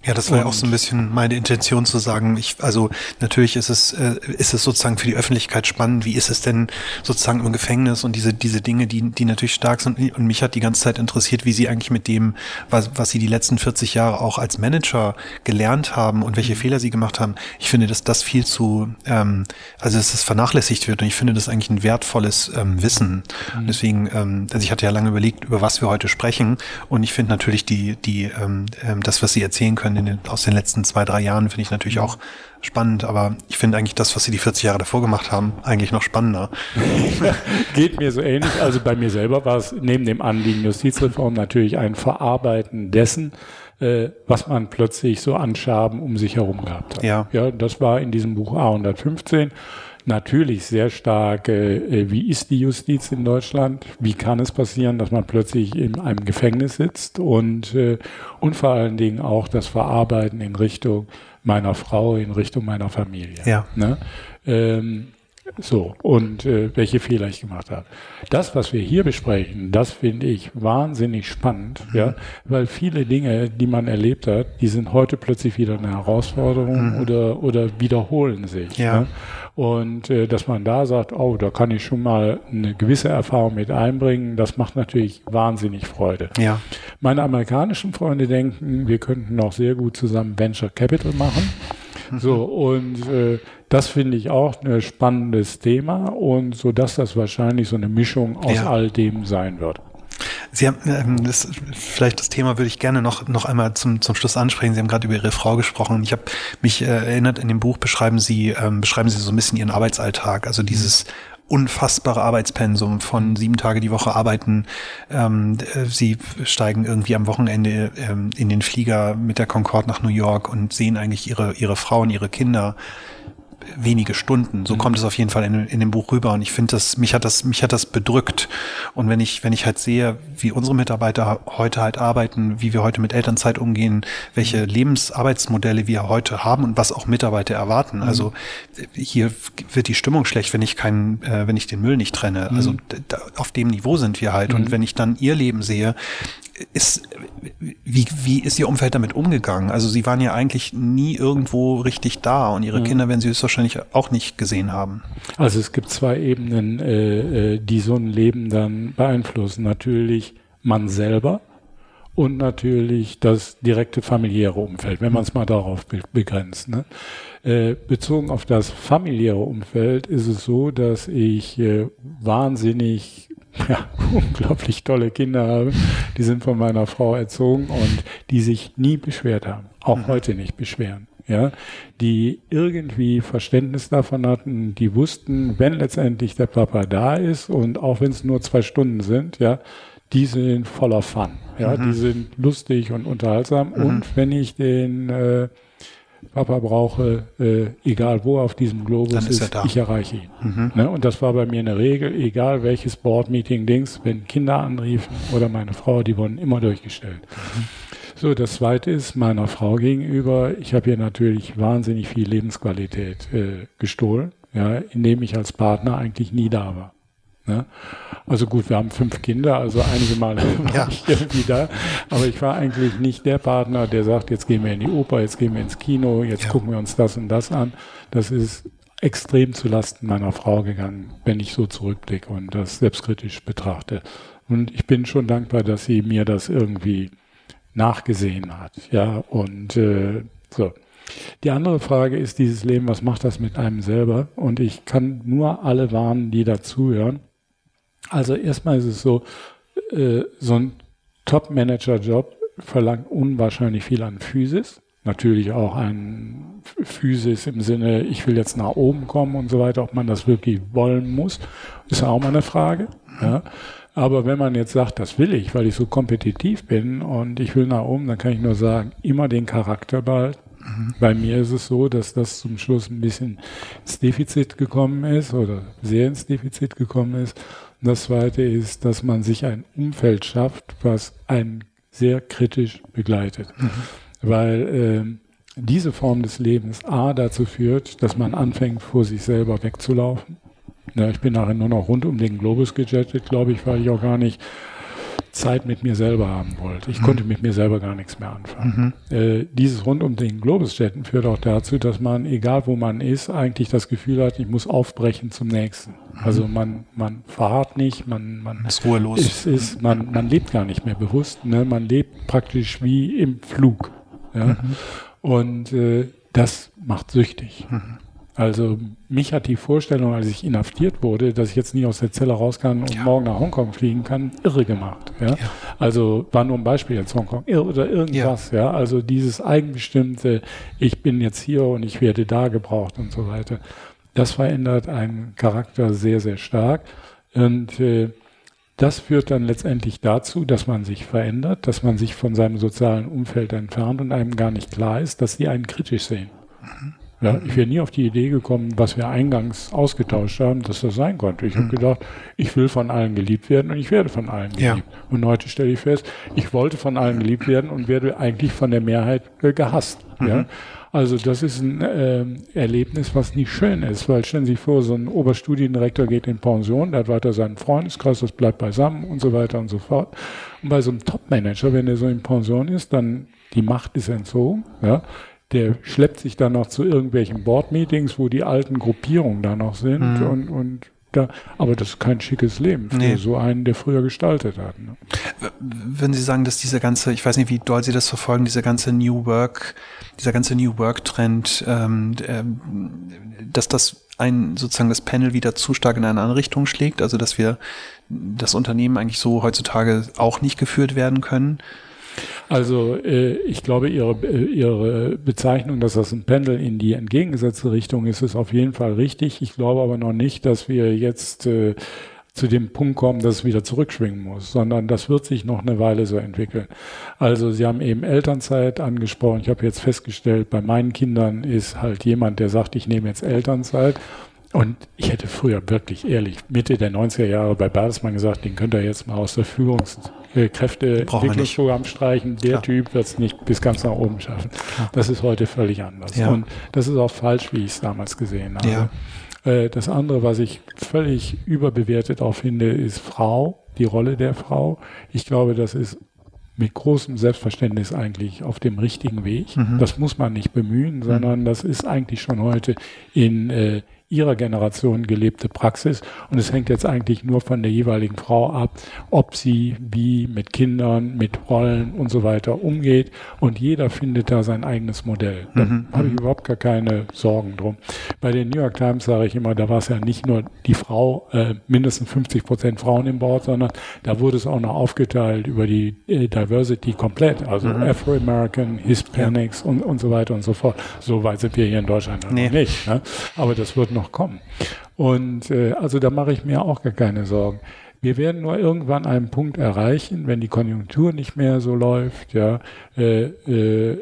Ja, das war ja auch so ein bisschen meine Intention zu sagen, ich, also natürlich ist es, äh, ist es sozusagen für die Öffentlichkeit spannend, wie ist es denn sozusagen im Gefängnis und diese, diese Dinge, die, die natürlich stark sind. Und mich hat die ganze Zeit interessiert, wie sie eigentlich mit dem, was, was sie die letzten 40 Jahre auch als Manager gelernt haben und welche mhm. Fehler sie gemacht haben. Ich finde, dass das viel zu, ähm, also dass das vernachlässigt wird und ich finde das eigentlich ein wertvolles ähm, Wissen. Mhm. Deswegen, ähm, also ich hatte ja lange überlegt, über was wir heute sprechen und ich finde natürlich die, die, ähm, ähm das, was sie erzählen können, können den, aus den letzten zwei, drei Jahren, finde ich natürlich auch spannend, aber ich finde eigentlich das, was sie die 40 Jahre davor gemacht haben, eigentlich noch spannender. Geht mir so ähnlich. Also bei mir selber war es neben dem Anliegen Justizreform natürlich ein Verarbeiten dessen, äh, was man plötzlich so an Schaben um sich herum gehabt hat. Ja. ja, das war in diesem Buch A115 natürlich sehr stark, äh, wie ist die Justiz in Deutschland? Wie kann es passieren, dass man plötzlich in einem Gefängnis sitzt? Und, äh, und vor allen Dingen auch das Verarbeiten in Richtung meiner Frau, in Richtung meiner Familie. Ja. Ne? Ähm, so, und äh, welche Fehler ich gemacht habe. Das, was wir hier besprechen, das finde ich wahnsinnig spannend, mhm. ja, weil viele Dinge, die man erlebt hat, die sind heute plötzlich wieder eine Herausforderung mhm. oder, oder wiederholen sich. Ja. Ne? Und äh, dass man da sagt, oh, da kann ich schon mal eine gewisse Erfahrung mit einbringen, das macht natürlich wahnsinnig Freude. Ja. Meine amerikanischen Freunde denken, wir könnten auch sehr gut zusammen Venture Capital machen. Mhm. So, und äh, das finde ich auch ein spannendes Thema und so dass das wahrscheinlich so eine Mischung aus ja. all dem sein wird. Sie haben ähm, das, vielleicht das Thema würde ich gerne noch noch einmal zum zum Schluss ansprechen. Sie haben gerade über Ihre Frau gesprochen. Ich habe mich äh, erinnert in dem Buch beschreiben Sie ähm, beschreiben Sie so ein bisschen Ihren Arbeitsalltag, also dieses unfassbare Arbeitspensum von sieben Tage die Woche arbeiten. Ähm, äh, sie steigen irgendwie am Wochenende ähm, in den Flieger mit der Concorde nach New York und sehen eigentlich ihre ihre Frauen, ihre Kinder wenige Stunden. So mhm. kommt es auf jeden Fall in, in dem Buch rüber. Und ich finde das, mich hat das, mich hat das bedrückt. Und wenn ich, wenn ich halt sehe, wie unsere Mitarbeiter heute halt arbeiten, wie wir heute mit Elternzeit umgehen, welche mhm. Lebensarbeitsmodelle wir heute haben und was auch Mitarbeiter erwarten. Mhm. Also hier wird die Stimmung schlecht, wenn ich keinen, äh, wenn ich den Müll nicht trenne. Also mhm. auf dem Niveau sind wir halt. Und mhm. wenn ich dann ihr Leben sehe, ist, wie, wie ist Ihr Umfeld damit umgegangen? Also Sie waren ja eigentlich nie irgendwo richtig da und Ihre ja. Kinder werden Sie höchstwahrscheinlich auch nicht gesehen haben. Also es gibt zwei Ebenen, äh, äh die so ein Leben dann beeinflussen. Natürlich man selber und natürlich das direkte familiäre Umfeld, wenn man es mal darauf begrenzt. Ne? Äh, bezogen auf das familiäre Umfeld ist es so, dass ich äh, wahnsinnig ja, unglaublich tolle Kinder habe. Die sind von meiner Frau erzogen und die sich nie beschwert haben. Auch mhm. heute nicht beschweren. Ja, die irgendwie Verständnis davon hatten, die wussten, wenn letztendlich der Papa da ist und auch wenn es nur zwei Stunden sind, ja, die sind voller Fun. Ja, mhm. die sind lustig und unterhaltsam. Mhm. Und wenn ich den äh, Papa brauche, äh, egal wo auf diesem Globus ist, ist ich erreiche ihn. Mhm. Ne? Und das war bei mir eine Regel, egal welches Board-Meeting-Dings, wenn Kinder anriefen oder meine Frau, die wurden immer durchgestellt. Mhm. So, das zweite ist meiner Frau gegenüber. Ich habe ihr natürlich wahnsinnig viel Lebensqualität äh, gestohlen, ja, indem ich als Partner eigentlich nie da war. Ne? Also gut, wir haben fünf Kinder, also einige Male war ja. ich irgendwie da, aber ich war eigentlich nicht der Partner, der sagt, jetzt gehen wir in die Oper, jetzt gehen wir ins Kino, jetzt ja. gucken wir uns das und das an. Das ist extrem zu Lasten meiner Frau gegangen, wenn ich so zurückblicke und das selbstkritisch betrachte. Und ich bin schon dankbar, dass sie mir das irgendwie nachgesehen hat. Ja, und äh, so. Die andere Frage ist dieses Leben, was macht das mit einem selber? Und ich kann nur alle warnen, die dazuhören. Also erstmal ist es so, äh, so ein Top-Manager-Job verlangt unwahrscheinlich viel an Physis. Natürlich auch ein Physis im Sinne, ich will jetzt nach oben kommen und so weiter, ob man das wirklich wollen muss, ist auch mal eine Frage. Ja. Aber wenn man jetzt sagt, das will ich, weil ich so kompetitiv bin und ich will nach oben, dann kann ich nur sagen, immer den Charakter behalten. Mhm. Bei mir ist es so, dass das zum Schluss ein bisschen ins Defizit gekommen ist oder sehr ins Defizit gekommen ist. Und das zweite ist, dass man sich ein Umfeld schafft, was einen sehr kritisch begleitet. Mhm. Weil äh, diese Form des Lebens A dazu führt, dass man anfängt, vor sich selber wegzulaufen. Ja, ich bin nachher nur noch rund um den Globus gejettet, glaube ich, weil ich auch gar nicht Zeit mit mir selber haben wollte. Ich mhm. konnte mit mir selber gar nichts mehr anfangen. Mhm. Äh, dieses rund um den Globusstätten führt auch dazu, dass man, egal wo man ist, eigentlich das Gefühl hat, ich muss aufbrechen zum nächsten. Mhm. Also man, man verharrt nicht, man, man ist ruhelos. Ist, ist, man, man lebt gar nicht mehr bewusst. Ne? Man lebt praktisch wie im Flug. Ja? Mhm. Und äh, das macht süchtig. Also mich hat die Vorstellung, als ich inhaftiert wurde, dass ich jetzt nie aus der Zelle raus kann und ja. morgen nach Hongkong fliegen kann, irre gemacht. Ja? ja. Also war nur ein Beispiel jetzt Hongkong oder irgendwas. Ja. ja. Also dieses eigenbestimmte, ich bin jetzt hier und ich werde da gebraucht und so weiter. Das verändert einen Charakter sehr, sehr stark. Und äh, das führt dann letztendlich dazu, dass man sich verändert, dass man sich von seinem sozialen Umfeld entfernt und einem gar nicht klar ist, dass sie einen kritisch sehen. Mhm. Ja, ich wäre nie auf die Idee gekommen, was wir eingangs ausgetauscht haben, dass das sein konnte. Ich habe hm. gedacht, ich will von allen geliebt werden und ich werde von allen geliebt. Ja. Und heute stelle ich fest, ich wollte von allen geliebt werden und werde eigentlich von der Mehrheit äh, gehasst. Mhm. Ja? Also das ist ein äh, Erlebnis, was nicht schön ist, weil stellen Sie sich vor, so ein Oberstudiendirektor geht in Pension, der hat weiter seinen Freundeskreis, das bleibt beisammen und so weiter und so fort. Und bei so einem Topmanager, wenn der so in Pension ist, dann die Macht ist entzogen, ja, der schleppt sich dann noch zu irgendwelchen Board-Meetings, wo die alten Gruppierungen da noch sind mhm. und, und da, aber das ist kein schickes Leben für nee. so einen, der früher gestaltet hat. Ne? Wenn Sie sagen, dass diese ganze, ich weiß nicht, wie doll Sie das verfolgen, dieser ganze New Work, dieser ganze New Work-Trend, ähm, ähm, dass das ein sozusagen das Panel wieder zu stark in eine andere Richtung schlägt, also dass wir das Unternehmen eigentlich so heutzutage auch nicht geführt werden können. Also äh, ich glaube, ihre, äh, ihre Bezeichnung, dass das ein Pendel in die entgegengesetzte Richtung ist, ist auf jeden Fall richtig. Ich glaube aber noch nicht, dass wir jetzt äh, zu dem Punkt kommen, dass es wieder zurückschwingen muss, sondern das wird sich noch eine Weile so entwickeln. Also Sie haben eben Elternzeit angesprochen. Ich habe jetzt festgestellt, bei meinen Kindern ist halt jemand, der sagt, ich nehme jetzt Elternzeit. Und ich hätte früher wirklich ehrlich Mitte der 90er Jahre bei Bertelsmann gesagt, den könnt ihr jetzt mal aus der Führungs äh, streichen. Der Klar. Typ wird es nicht bis ganz nach oben schaffen. Klar. Das ist heute völlig anders. Ja. Und das ist auch falsch, wie ich es damals gesehen habe. Ja. Äh, das andere, was ich völlig überbewertet auch finde, ist Frau, die Rolle der Frau. Ich glaube, das ist mit großem Selbstverständnis eigentlich auf dem richtigen Weg. Mhm. Das muss man nicht bemühen, sondern mhm. das ist eigentlich schon heute in äh, ihrer Generation gelebte Praxis. Und es hängt jetzt eigentlich nur von der jeweiligen Frau ab, ob sie wie mit Kindern, mit Rollen und so weiter umgeht. Und jeder findet da sein eigenes Modell. Da mhm. habe ich mhm. überhaupt gar keine Sorgen drum. Bei den New York Times sage ich immer, da war es ja nicht nur die Frau, äh, mindestens 50 Prozent Frauen im Board, sondern da wurde es auch noch aufgeteilt über die äh, Diversity komplett. Also mhm. Afro-American, Hispanics ja. und, und so weiter und so fort. So weit sind wir hier in Deutschland nee. noch nicht. Ne? Aber das wird noch kommen. Und äh, also da mache ich mir auch gar keine Sorgen. Wir werden nur irgendwann einen Punkt erreichen, wenn die Konjunktur nicht mehr so läuft, ja, äh, äh,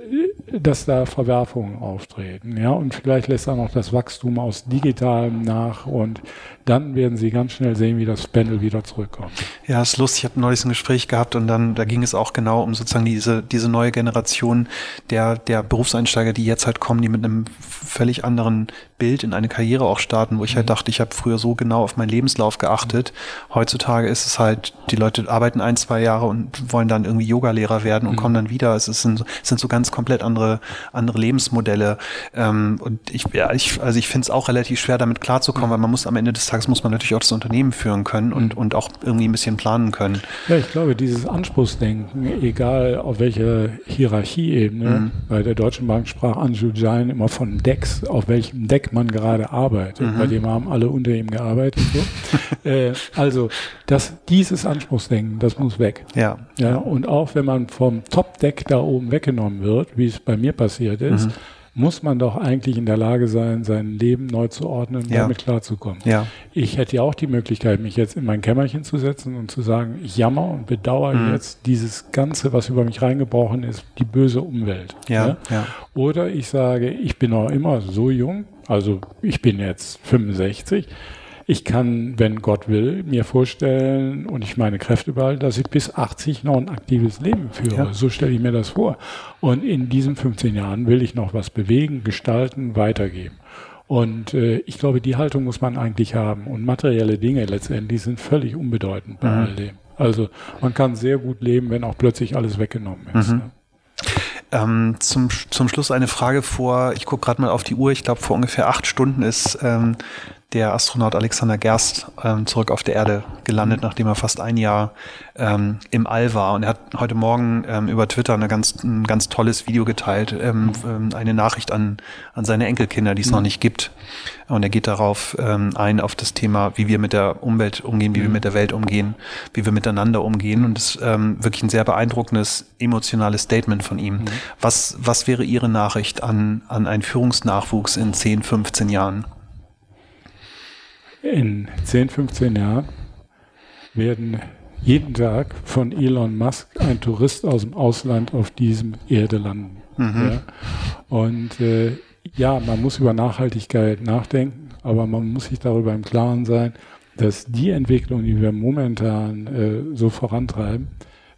dass da Verwerfungen auftreten, ja, und vielleicht lässt auch noch das Wachstum aus Digitalem nach und dann werden Sie ganz schnell sehen, wie das Pendel wieder zurückkommt. Ja, ist lustig. Ich habe neulich ein Gespräch gehabt und dann, da ging es auch genau um sozusagen diese, diese neue Generation der, der Berufseinsteiger, die jetzt halt kommen, die mit einem völlig anderen Bild in eine Karriere auch starten, wo ich halt mhm. dachte, ich habe früher so genau auf meinen Lebenslauf geachtet. Heutzutage ist es halt, die Leute arbeiten ein, zwei Jahre und wollen dann irgendwie Yogalehrer werden und mhm. kommen dann wieder. Es, sind, es sind so ganz komplett andere, andere Lebensmodelle. Ähm, und ich, ja, ich, also ich finde es auch relativ schwer, damit klarzukommen, mhm. weil man muss am Ende des Tages muss man natürlich auch das Unternehmen führen können und, mhm. und auch irgendwie ein bisschen planen können. Ja, ich glaube, dieses Anspruchsdenken, egal auf welcher Hierarchieebene, mhm. bei der Deutschen Bank sprach Anju Jain immer von Decks, auf welchem Deck man gerade arbeitet. Mhm. Bei dem haben alle unter ihm gearbeitet. So. äh, also das, dieses Anspruchsdenken, das muss weg. Ja. ja. Und auch wenn man vom Top-Deck da oben weggenommen wird, wie es bei mir passiert ist, mhm. Muss man doch eigentlich in der Lage sein, sein Leben neu zu ordnen und ja. damit klarzukommen. Ja. Ich hätte ja auch die Möglichkeit, mich jetzt in mein Kämmerchen zu setzen und zu sagen, ich jammer und bedauere mhm. jetzt dieses Ganze, was über mich reingebrochen ist, die böse Umwelt. Ja. ja. ja. Oder ich sage, ich bin noch immer so jung, also ich bin jetzt 65. Ich kann, wenn Gott will, mir vorstellen und ich meine Kräfte behalte, dass ich bis 80 noch ein aktives Leben führe. Ja. So stelle ich mir das vor. Und in diesen 15 Jahren will ich noch was bewegen, gestalten, weitergeben. Und äh, ich glaube, die Haltung muss man eigentlich haben. Und materielle Dinge letztendlich sind völlig unbedeutend bei mhm. all dem. Also man kann sehr gut leben, wenn auch plötzlich alles weggenommen ist. Mhm. Ne? Ähm, zum, zum Schluss eine Frage vor, ich gucke gerade mal auf die Uhr, ich glaube vor ungefähr acht Stunden ist ähm, der Astronaut Alexander Gerst ähm, zurück auf der Erde gelandet, mhm. nachdem er fast ein Jahr ähm, im All war. Und er hat heute Morgen ähm, über Twitter eine ganz, ein ganz tolles Video geteilt, ähm, ähm, eine Nachricht an, an seine Enkelkinder, die es mhm. noch nicht gibt. Und er geht darauf ähm, ein, auf das Thema, wie wir mit der Umwelt umgehen, wie mhm. wir mit der Welt umgehen, wie wir miteinander umgehen. Und es ist ähm, wirklich ein sehr beeindruckendes, emotionales Statement von ihm. Mhm. Was, was wäre Ihre Nachricht an, an einen Führungsnachwuchs in 10, 15 Jahren? In 10, 15 Jahren werden jeden Tag von Elon Musk ein Tourist aus dem Ausland auf diesem Erde landen. Mhm. Ja. Und äh, ja, man muss über Nachhaltigkeit nachdenken, aber man muss sich darüber im Klaren sein, dass die Entwicklung, die wir momentan äh, so vorantreiben,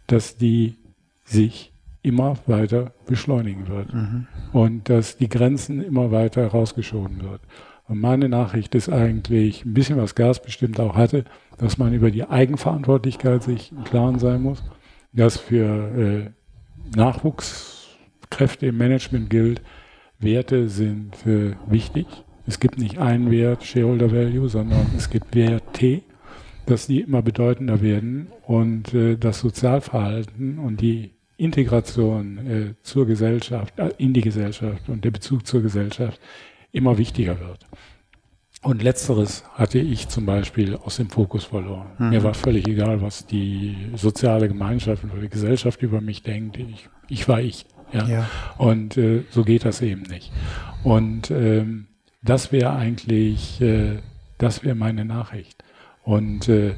dass die sich immer weiter beschleunigen wird mhm. und dass die Grenzen immer weiter rausgeschoben wird. Und meine Nachricht ist eigentlich ein bisschen, was Gas bestimmt auch hatte, dass man über die Eigenverantwortlichkeit sich im Klaren sein muss, dass für äh, Nachwuchskräfte im Management gilt, Werte sind äh, wichtig. Es gibt nicht einen Wert, Shareholder Value, sondern es gibt Werte, dass die immer bedeutender werden und äh, das Sozialverhalten und die Integration äh, zur Gesellschaft, äh, in die Gesellschaft und der Bezug zur Gesellschaft immer wichtiger wird. Und letzteres hatte ich zum Beispiel aus dem Fokus verloren. Mhm. Mir war völlig egal, was die soziale Gemeinschaft oder die Gesellschaft über mich denkt. Ich, ich war ich. Ja. ja. Und äh, so geht das eben nicht. Und ähm, das wäre eigentlich, äh, das wäre meine Nachricht. Und, äh,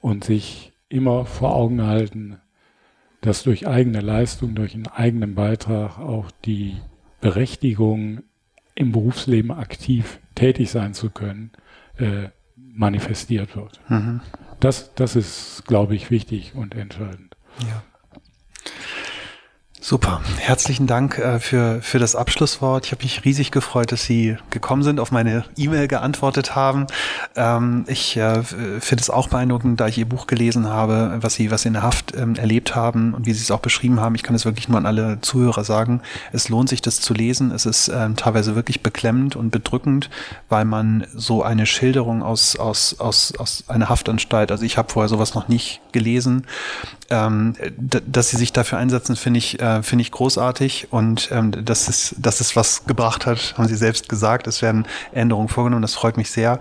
und sich immer vor Augen halten, dass durch eigene Leistung, durch einen eigenen Beitrag auch die Berechtigung im Berufsleben aktiv tätig sein zu können, äh, manifestiert wird. Mhm. Das, das ist, glaube ich, wichtig und entscheidend. Ja. Super. Herzlichen Dank äh, für, für das Abschlusswort. Ich habe mich riesig gefreut, dass Sie gekommen sind, auf meine E-Mail geantwortet haben. Ähm, ich äh, finde es auch beeindruckend, da ich Ihr Buch gelesen habe, was Sie, was Sie in der Haft ähm, erlebt haben und wie Sie es auch beschrieben haben. Ich kann es wirklich nur an alle Zuhörer sagen. Es lohnt sich, das zu lesen. Es ist ähm, teilweise wirklich beklemmend und bedrückend, weil man so eine Schilderung aus, aus, aus, aus einer Haftanstalt, also ich habe vorher sowas noch nicht gelesen, ähm, dass Sie sich dafür einsetzen, finde ich, äh, finde ich großartig und ähm, dass, es, dass es was gebracht hat, haben Sie selbst gesagt. Es werden Änderungen vorgenommen, das freut mich sehr.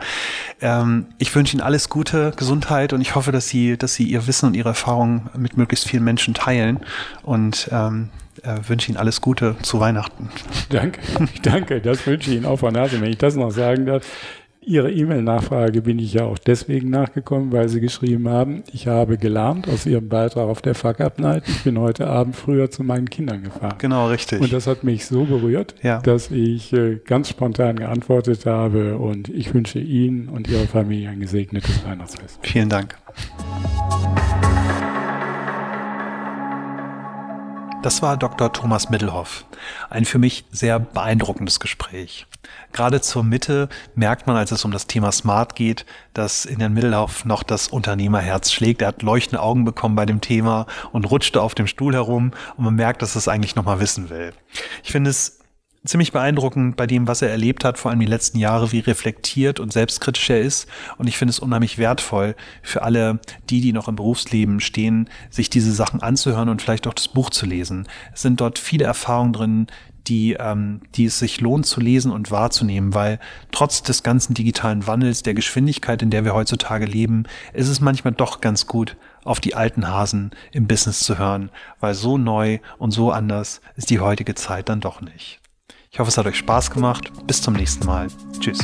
Ähm, ich wünsche Ihnen alles Gute, Gesundheit und ich hoffe, dass Sie, dass Sie Ihr Wissen und Ihre Erfahrungen mit möglichst vielen Menschen teilen und ähm, äh, wünsche Ihnen alles Gute zu Weihnachten. Danke, danke, das wünsche ich Ihnen auch von Herzen. Wenn ich das noch sagen darf, Ihre E-Mail-Nachfrage bin ich ja auch deswegen nachgekommen, weil Sie geschrieben haben, ich habe gelernt aus Ihrem Beitrag auf der Fuck Up Night. Ich bin heute Abend früher zu meinen Kindern gefahren. Genau, richtig. Und das hat mich so berührt, ja. dass ich äh, ganz spontan geantwortet habe und ich wünsche Ihnen und Ihrer Familie ein gesegnetes Weihnachtsfest. Vielen Dank. Das war Dr. Thomas Middelhoff. Ein für mich sehr beeindruckendes Gespräch. Gerade zur Mitte merkt man, als es um das Thema Smart geht, dass in Herrn Middelhoff noch das Unternehmerherz schlägt. Er hat leuchtende Augen bekommen bei dem Thema und rutschte auf dem Stuhl herum und man merkt, dass er es eigentlich nochmal wissen will. Ich finde es ziemlich beeindruckend bei dem, was er erlebt hat, vor allem die letzten Jahre, wie reflektiert und selbstkritisch er ist. Und ich finde es unheimlich wertvoll für alle, die, die noch im Berufsleben stehen, sich diese Sachen anzuhören und vielleicht auch das Buch zu lesen. Es sind dort viele Erfahrungen drin, die, ähm, die es sich lohnt zu lesen und wahrzunehmen, weil trotz des ganzen digitalen Wandels, der Geschwindigkeit, in der wir heutzutage leben, ist es manchmal doch ganz gut, auf die alten Hasen im Business zu hören, weil so neu und so anders ist die heutige Zeit dann doch nicht. Ich hoffe, es hat euch Spaß gemacht. Bis zum nächsten Mal. Tschüss.